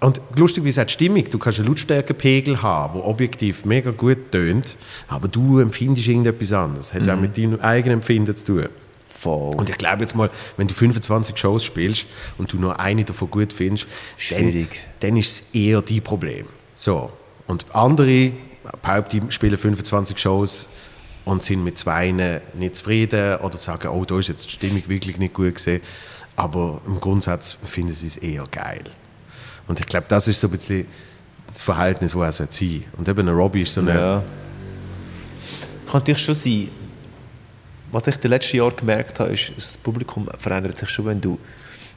und lustigerweise auch die Stimmung. Du kannst einen Lautstärkepegel haben, der objektiv mega gut tönt, aber du empfindest irgendetwas anderes. Hat auch mit deinem eigenen Empfinden zu tun. Voll. Und ich glaube jetzt mal, wenn du 25 Shows spielst und du nur eine davon gut findest, Schwierig. Dann, dann ist es eher dein Problem. So. Und andere, behaupten, die spielen 25 Shows und sind mit zwei nicht zufrieden oder sagen, oh, da ist jetzt die Stimmung wirklich nicht gut gesehen. Aber im Grundsatz finden sie es eher geil. Und ich glaube, das ist so ein bisschen das Verhältnis, das er sein. Und eben ein Robbie ist so eine... Ja. Kann natürlich schon sein. Was ich in den letzten Jahren gemerkt habe, ist, das Publikum verändert sich schon, wenn du,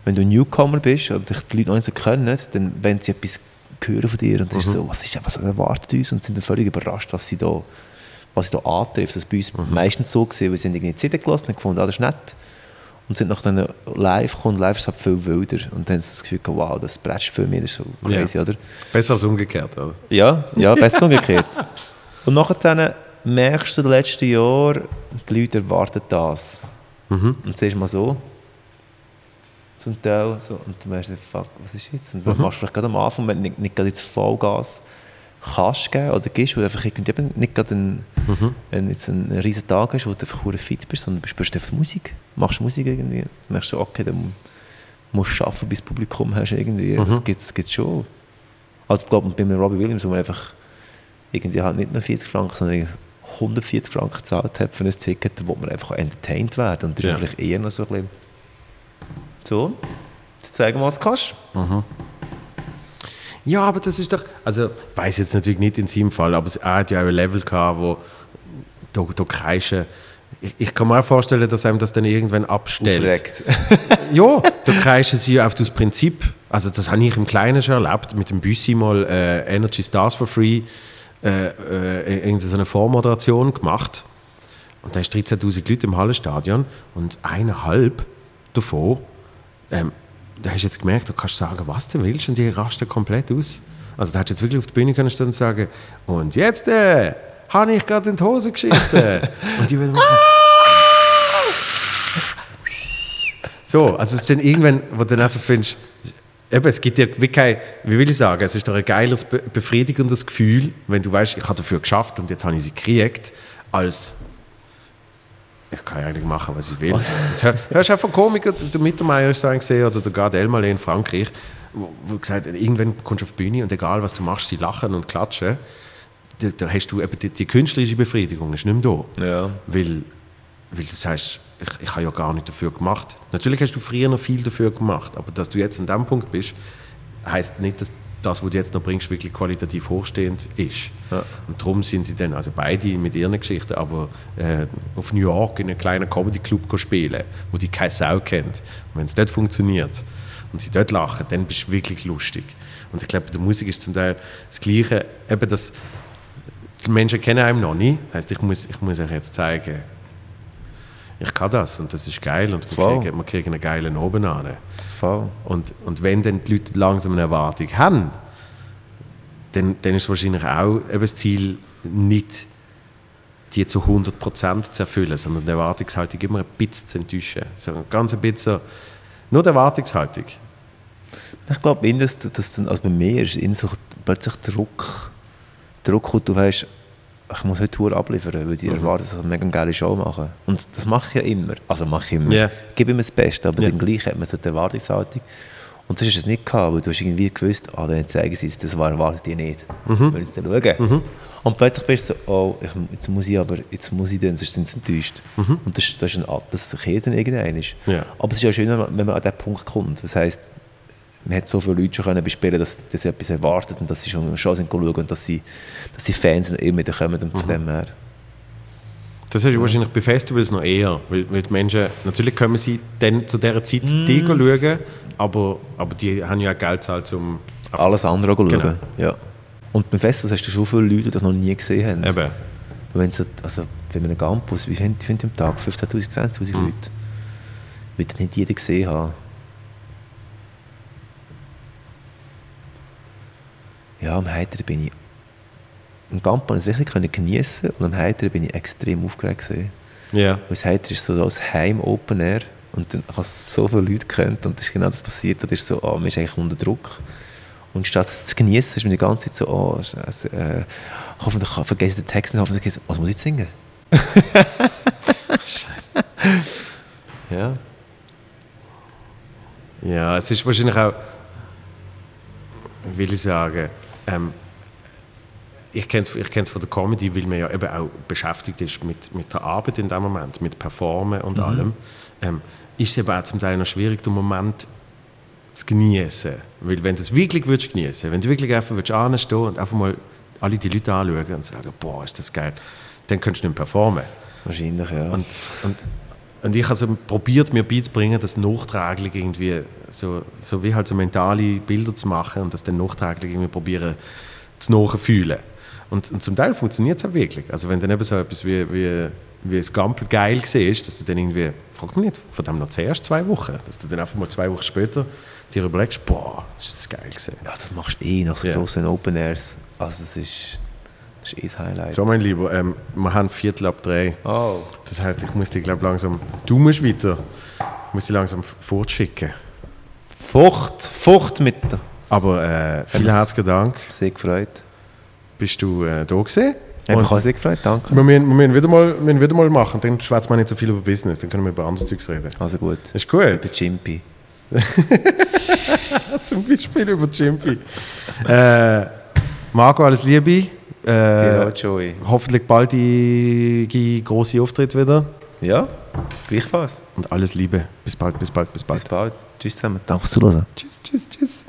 wenn du Newcomer bist oder dich die Leute noch nicht so können, dann wenn sie etwas hören von dir und es ist so, was, ist, was erwartet uns und sind dann völlig überrascht, was sie da, was sie da antrifft. Das ist bei uns meistens so weil sie haben irgendwie die CD gelassen und gefunden, ah, das ist nett. Und sind nach dann live gekommen, live ist halt viel wilder. Und dann haben sie das Gefühl, wow, das bretzt für mich, das ist so crazy, Ja. oder? Besser als umgekehrt, oder? Ja, ja, besser umgekehrt. Und nachher dann merkst du in den letzten Jahren, die Leute erwarten das. Mhm. Und siehst mal so, zum Teil, so, und du merkst, fuck, was ist jetzt? Und Mhm. du machst vielleicht gerade am Anfang, wenn du nicht, nicht gerade jetzt Vollgas kannst geben oder gibst, weil du einfach eben nicht gerade einen, Mhm. einen, jetzt einen riesen Tag hast, wo du einfach fit bist, sondern du spielst einfach Musik, machst Musik irgendwie, dann merkst du, okay, dann musst du arbeiten, bis du Publikum hast irgendwie, Mhm. das gibt es schon. Also ich glaube, bei Robbie Williams, wo man einfach irgendwie halt nicht nur 40 Franken, sondern 140 Franken gezahlt hat für ein Ticket, wo man einfach entertained werden und das Ja. ist vielleicht eher noch so ein bisschen so, jetzt zeigen wir, was du kannst. Ja, aber das ist doch. Also, ich weiß jetzt natürlich nicht in seinem Fall, aber es- er hat ja auch ein Level gehabt, wo da, da kreischen. Ich, ich kann mir auch vorstellen, dass einem das dann irgendwann abstellt. Ja, da kreischen sie auf das Prinzip. Also, das habe ich im Kleinen schon erlebt, mit dem Büssi mal äh, Energy Stars for Free, äh, äh, irgendeine so eine Vormoderation gemacht. Und da ist 13.000 Leute im Hallenstadion und eineinhalb davon, ähm, da hast du jetzt gemerkt, du kannst sagen, was du willst und die rasten komplett aus. Also da hättest du jetzt wirklich auf die Bühne können stehen und sagen, und jetzt äh, habe ich gerade in die Hose geschissen. und die würden machen, so, also es ist dann irgendwann, wo du dann also findest, eben, es gibt dir wie kein, wie will ich sagen, es ist doch ein geiles, be- befriedigendes Gefühl, wenn du weißt, ich habe dafür geschafft und jetzt habe ich sie gekriegt, als ich kann eigentlich machen, was ich will. Das hör, hörst du auch von Komikern, der Mittermeier ist so gesehen, oder der Gard Elmaleh in Frankreich, wo, wo gesagt hat, irgendwann kommst du auf die Bühne und egal was du machst, sie lachen und klatschen. Da, da hast du eben die, die künstlerische Befriedigung ist nicht mehr da. Ja. Weil, weil du sagst, ich, ich habe ja gar nicht dafür gemacht. Natürlich hast du früher noch viel dafür gemacht, aber dass du jetzt an dem Punkt bist, heißt nicht, dass das, was du jetzt noch bringst, wirklich qualitativ hochstehend ist. Und darum sind sie dann, also beide mit ihren Geschichten, aber äh, auf New York in einem kleinen Comedy-Club spielen, wo die keine Sau kennt. Und wenn es dort funktioniert und sie dort lachen, dann bist du wirklich lustig. Und ich glaube, bei der Musik ist zum Teil das Gleiche, eben das, die Menschen kennen einem noch nicht. Das heißt, ich muss, ich muss euch jetzt zeigen, ich kann das und das ist geil und wir Voll. kriegen, wir kriegen einen geilen Oben an. Voll. Und, und wenn dann die Leute langsam eine Erwartung haben, dann, dann ist wahrscheinlich auch eben das Ziel, nicht die zu 100% zu erfüllen, sondern die Erwartungshaltung immer ein bisschen zu enttäuschen. So ein ganz ein bisschen, nur die Erwartungshaltung. Ich glaube, innen, dass, dann, also bei mir ist so plötzlich Druck, Druck kommt, du weißt, ich muss heute Tour abliefern, weil Mhm. die erwarten, dass ich eine mega geile Show mache. Und das mache ich ja immer. Also mache ich immer. Ja. Ich gebe immer das Beste, aber Ja. dann gleich hat man so die Erwartungshaltung. Und das ist es nicht gehabt, weil du hast irgendwie gewusst, ah, dann zeigen sie es, das war erwartet ihr nicht. Mhm. Weil jetzt dann schauen. Und plötzlich bist du so, oh, ich, jetzt muss ich aber, jetzt muss ich dann, sonst sind sie enttäuscht. Und das, das ist ein, das kehrt dann irgendwann. ist. Mhm. Ja. Aber es ist ja schön, wenn man, wenn man an diesen Punkt kommt. Das heisst, man hat so viele Leute schon können bespielen, dass, dass sie etwas erwartet und dass sie schon schon sind schauen und dass sie, dass sie Fans immer wieder kommen und Mhm. von dem her. Das hast du wahrscheinlich bei Festivals noch eher, weil, weil die Menschen, natürlich können sie dann zu dieser Zeit Mm. die schauen, aber, aber die haben ja auch Geld gezahlt, um Alles andere auch schauen. Genau. Ja. Und beim Festival hast du schon viele Leute, die dich noch nie gesehen haben. Eben. Wenn so, also bei einem Campus, wie finden find am Tag? 15'000, 20'000 Mhm. Leute. Wird nicht jeder gesehen haben. Ja, am Heiteren bin ich... Am Camp konnte ich es richtig geniessen und am Heiteren bin ich extrem aufgeregt gewesen. Ja. Weil das Heiter ist so als Heim-Open Air und dann hast so viele Leute kennt und das ist genau das passiert. Da ist so, ah, man ist eigentlich unter Druck. Und statt es zu genießen, ist man die ganze Zeit so, oh, es, äh, hoffentlich vergesse ich den Text nicht, hoffentlich vergesse was muss ich singen? Scheiße. Ja. Ja, es ist wahrscheinlich auch, will ich sagen, ähm, ich kenne es ich kenn's von der Comedy, weil man ja eben auch beschäftigt ist mit, mit der Arbeit in dem Moment, mit Performen und allem. Ähm, ist es eben auch zum Teil noch schwierig, den Moment zu genießen. Weil wenn du es wirklich würdest genießen, wenn du wirklich einfach würdest anstehen und einfach mal alle die Leute anschauen und sagen, boah, ist das geil, dann könntest du nicht mehr performen. Wahrscheinlich, ja. Und, und, und ich habe also probiert, mir beizubringen, das nachträglich irgendwie, so, so wie halt so mentale Bilder zu machen und das dann nachträglich irgendwie probieren zu nachfühlen. Und, und zum Teil funktioniert es auch wirklich. Also wenn dann eben so etwas wie, wie, wie das Gampel geil siehst, dass du dann irgendwie, frag mich nicht, von dem noch zuerst zwei Wochen, dass du dann einfach mal zwei Wochen später dir überlegst, boah, das ist das geil gewesen. ja, das machst du eh nach so Ja. grossen Open Airs. Also das ist, das ist das Highlight. So, mein Lieber, ähm, wir haben Viertel ab drei. Oh. Das heißt, ich muss dich, glaube langsam, du musst weiter, ich muss dich langsam fortschicken. Fucht, Fucht mit der. Aber äh, vielen herzlichen Dank, Sehr gefreut. bist du äh, da gewesen. Ich habe sehr gefreut, danke. wir, müssen, wir, müssen wieder mal, wir müssen wieder mal machen, dann schwätzen wir nicht so viel über Business, dann können wir über anderes Zeugs reden. Also gut. Ist gut. Der Chimpy. Zum Beispiel über Chimpy. äh, Marco, alles Liebe. Genau, Äh, Joey. hoffentlich bald die, die große Auftritt wieder. Ja, gleichfalls. Und alles Liebe. Bis bald, bis bald, bis bald. Bis bald. Tschüss zusammen. Danke fürs Zuhören. Tschüss, tschüss, tschüss.